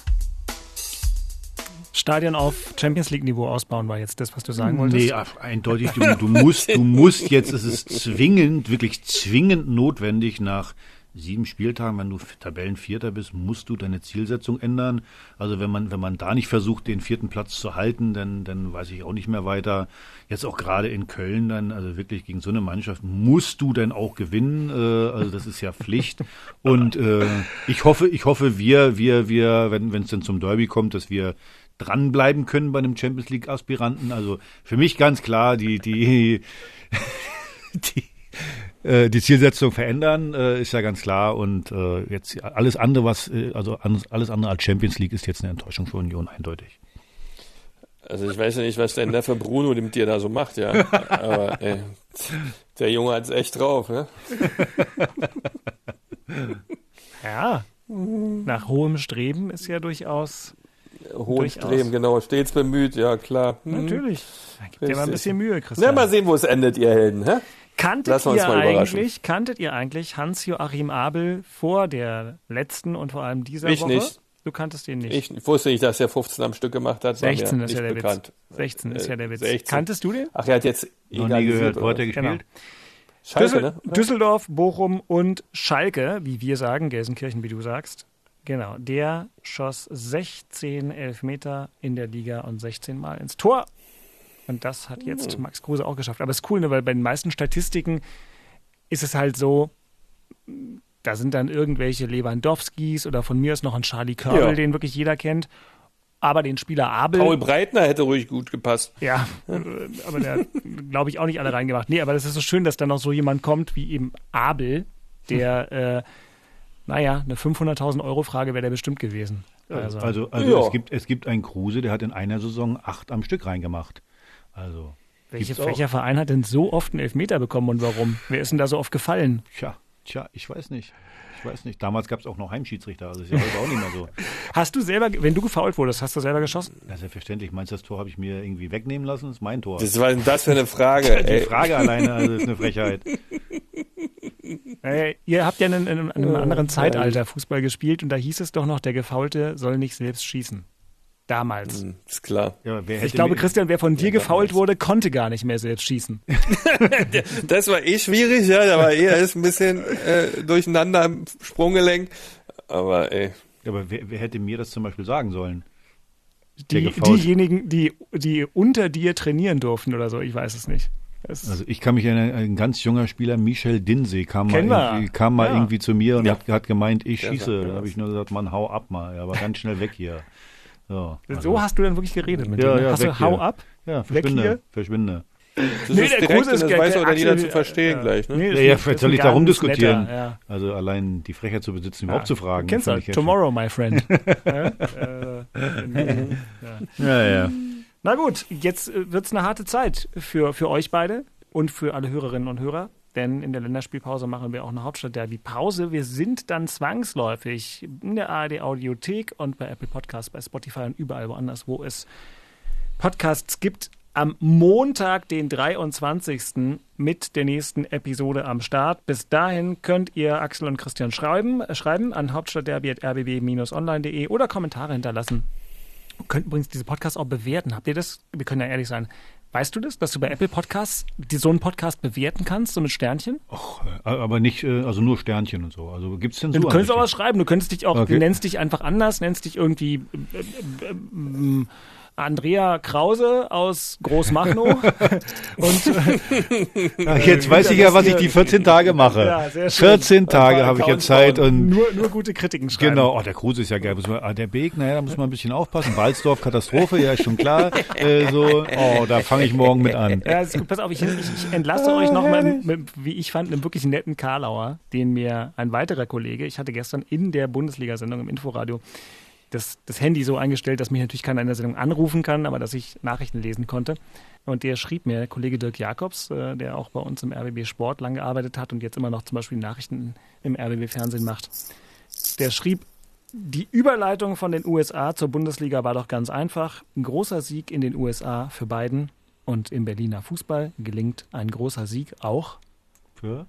Stadion auf Champions League Niveau ausbauen war jetzt das, was du sagen wolltest? Nee, eindeutig. Du, du musst, du musst jetzt, es ist zwingend, wirklich zwingend notwendig nach sieben Spieltagen, wenn du Tabellenvierter bist, musst du deine Zielsetzung ändern. Also wenn man, wenn man da nicht versucht, den vierten Platz zu halten, dann, dann weiß ich auch nicht mehr weiter. Jetzt auch gerade in Köln dann, also wirklich gegen so eine Mannschaft musst du dann auch gewinnen. Äh, also das ist ja Pflicht. Und äh, ich hoffe, ich hoffe, wir, wir, wir, wenn es denn zum Derby kommt, dass wir dranbleiben können bei einem Champions League Aspiranten. Also für mich ganz klar, die, die, die äh, die Zielsetzung verändern, äh, ist ja ganz klar. Und äh, jetzt alles andere, was, äh, also alles andere als Champions League ist jetzt eine Enttäuschung für Union, eindeutig. Also ich weiß ja nicht, was der Neffe Bruno mit dir da so macht, ja. Aber ey, der Junge hat es echt drauf, ne? ja. Nach hohem Streben ist ja durchaus. Hohem Streben, genau. Stets bemüht, ja klar. Hm. Natürlich. Da gibt dir mal ein bisschen Mühe, Christian. Ja, mal sehen, wo es endet, ihr Helden, hä? Kanntet ihr, eigentlich, kanntet ihr eigentlich Hans-Joachim Abel vor der letzten und vor allem dieser ich Woche? Nicht. Du kanntest ihn nicht. Ich wusste nicht, dass er 15 am Stück gemacht hat. 16 ist ja der bekannt. Witz. 16 ist ja der Witz. 16. Kanntest du den? Ach, er hat jetzt Noch nie gehört. Wo hat er gespielt? Genau. Schalke, Düssel ne? Düsseldorf, Bochum und Schalke, wie wir sagen, Gelsenkirchen, wie du sagst. Genau, der schoss 16 Elfmeter in der Liga und 16 Mal ins Tor. Und das hat jetzt Hm. Max Kruse auch geschafft. Aber es ist cool, ne, weil bei den meisten Statistiken ist es halt so, da sind dann irgendwelche Lewandowskis oder von mir ist noch ein Charlie Körbel, Ja. den wirklich jeder kennt. Aber den Spieler Abel. Paul Breitner hätte ruhig gut gepasst. Ja, aber der hat, glaube ich, auch nicht alle reingemacht. Nee, aber das ist so schön, dass da noch so jemand kommt wie eben Abel, der, äh, naja, eine 500.000 Euro Frage wäre der bestimmt gewesen. Also, also, also Ja. es, gibt, es gibt einen Kruse, der hat in einer Saison acht am Stück reingemacht. Also, welche, welcher Verein hat denn so oft einen Elfmeter bekommen und warum? Wer ist denn da so oft gefallen? tja, tja, ich weiß nicht. Ich weiß nicht. Damals gab es auch noch Heimschiedsrichter, also ist ja heute auch nicht mehr so. Hast du selber, wenn du gefault wurdest, hast du selber geschossen? Ja, selbstverständlich. Meinst du, das Tor habe ich mir irgendwie wegnehmen lassen? Das ist mein Tor. Was war denn das für eine Frage, Die ey? Frage alleine also ist eine Frechheit. Äh, ihr habt ja in, in, in einem anderen Zeitalter Fußball gespielt und da hieß es doch noch, der Gefaulte soll nicht selbst schießen. Damals. Hm, Ist klar. Ja, wer hätte Ich glaube, Christian, wer von dir Ja, gefault damals. wurde, konnte gar nicht mehr selbst schießen. Das war eh schwierig, ja. Da war er ist ein bisschen äh, durcheinander im Sprunggelenk. Aber ey. aber wer, wer hätte mir das zum Beispiel sagen sollen? Die, diejenigen, die, die unter dir trainieren durften oder so, ich weiß es nicht. Das, Also ich kann mich erinnern, ein ganz junger Spieler, Michel Dinsey, kam mal, Kennen wir. irgendwie, kam mal Ja. irgendwie zu mir und Ja. hat, hat gemeint, ich Der schieße. Dann habe ich nur gesagt, Mann, hau ab mal. Er war ganz schnell weg hier. So, so also- hast du dann wirklich geredet mit Ja, dem. ja, hast du Hau hier. ab? Ja, Weg verschwinde. hier? Verschwinde. Das Nee, ist der direkt ist das weiß auch jeder Axel, zu verstehen ja. gleich, ne? Nee, Ja, ja, soll ich darum diskutieren? netter, ja. Also allein die Frechheit zu besitzen, überhaupt zu fragen. Kennst du? Tomorrow, my friend. ja? äh, Ja, ja. Na gut, jetzt wird es eine harte Zeit für, für euch beide und für alle Hörerinnen und Hörer. Denn in der Länderspielpause machen wir auch eine Hauptstadt-Derby-Pause. Wir sind dann zwangsläufig in der ARD-Audiothek und bei Apple Podcasts, bei Spotify und überall woanders, wo es Podcasts gibt. Am Montag, den 23. mit der nächsten Episode am Start. Bis dahin könnt ihr Axel und Christian schreiben, äh, schreiben an hauptstadtderby.rbb-online.de oder Kommentare hinterlassen. Könnt übrigens diese Podcasts auch bewerten. Habt ihr das? Wir können ja ehrlich sein. Weißt du das, dass du bei Apple Podcasts die, so einen Podcast bewerten kannst, so mit Sternchen? Och, äh, aber nicht, äh, also nur Sternchen und so. Also gibt's denn so? Du könntest auch was schreiben. Du könntest dich auch, Okay. du nennst dich einfach anders, nennst dich irgendwie äh, äh, äh, Andrea Krause aus Großmachnow. und äh, jetzt weiß ich ja, was ich die 14 Tage mache. Ja, sehr schön. 14 Tage habe ich jetzt Zeit und nur, nur gute Kritiken schreiben. Genau, oh, der Kruse ist ja geil. Muss man, ah, der Beek, naja, da muss man ein bisschen aufpassen. Walsdorf, Katastrophe, ja, ist schon klar. Äh, so, oh, da fange ich morgen mit an. Ja, ist gut. Pass auf, ich, ich, ich entlasse euch nochmal mit, wie ich fand, einem wirklich netten Karlauer, den mir ein weiterer Kollege, ich hatte gestern in der Bundesliga-Sendung im Inforadio das, das Handy so eingestellt, dass mich natürlich keiner in der Sendung anrufen kann, aber dass ich Nachrichten lesen konnte. Und der schrieb mir, der Kollege Dirk Jakobs, äh, der auch bei uns im RBB Sport lang gearbeitet hat und jetzt immer noch zum Beispiel Nachrichten im RBB Fernsehen macht, der schrieb, die Überleitung von den USA zur Bundesliga war doch ganz einfach. Ein großer Sieg in den USA für Biden und im Berliner Fußball gelingt ein großer Sieg auch Für?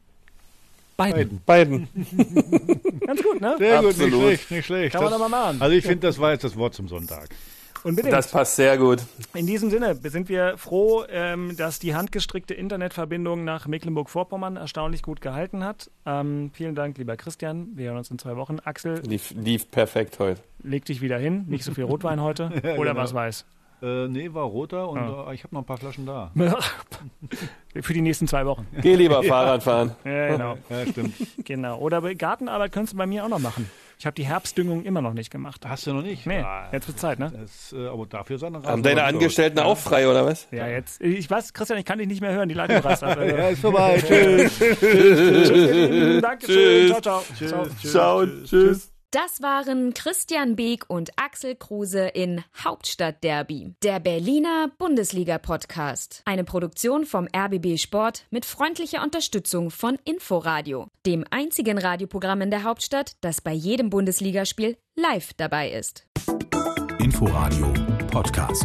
Biden. Beiden. Ganz gut, ne? Sehr gut, Absolut. nicht schlecht, nicht schlecht. Kann man Das- doch mal machen. Also ich finde, das war jetzt das Wort zum Sonntag. Unbedingt. Das passt sehr gut. In diesem Sinne sind wir froh, ähm, dass die handgestrickte Internetverbindung nach Mecklenburg-Vorpommern erstaunlich gut gehalten hat. Ähm, vielen Dank, lieber Christian. Wir hören uns in zwei Wochen. Axel. Lief, lief perfekt heute. Leg dich wieder hin. Nicht so viel Rotwein heute. ja, Oder genau. was weiß. Äh, nee, war roter und ja. äh, ich habe noch ein paar Flaschen da. Für die nächsten zwei Wochen. Geh lieber Fahrrad fahren. Ja, genau. Ja, stimmt. Genau. Oder Gartenarbeit könntest du bei mir auch noch machen. Ich habe die Herbstdüngung immer noch nicht gemacht. Hast du noch nicht? Nee, ah, jetzt wird Zeit, ne? Das, äh, aber dafür sein Haben deine Angestellten auch frei, oder was? Ja, jetzt. Ich weiß, Christian, ich kann dich nicht mehr hören. Die Leitung rast ab. ja, ist vorbei. tschüss. tschüss. tschüss. Danke. Tschüss. Ciao, ciao. Tschüss. Ciao. Ciao. Tschüss. Das waren Christian Beek und Axel Kruse in Hauptstadtderby, der Berliner Bundesliga-Podcast. Eine Produktion vom RBB Sport mit freundlicher Unterstützung von Inforadio, dem einzigen Radioprogramm in der Hauptstadt, das bei jedem Bundesligaspiel live dabei ist. Inforadio Podcast.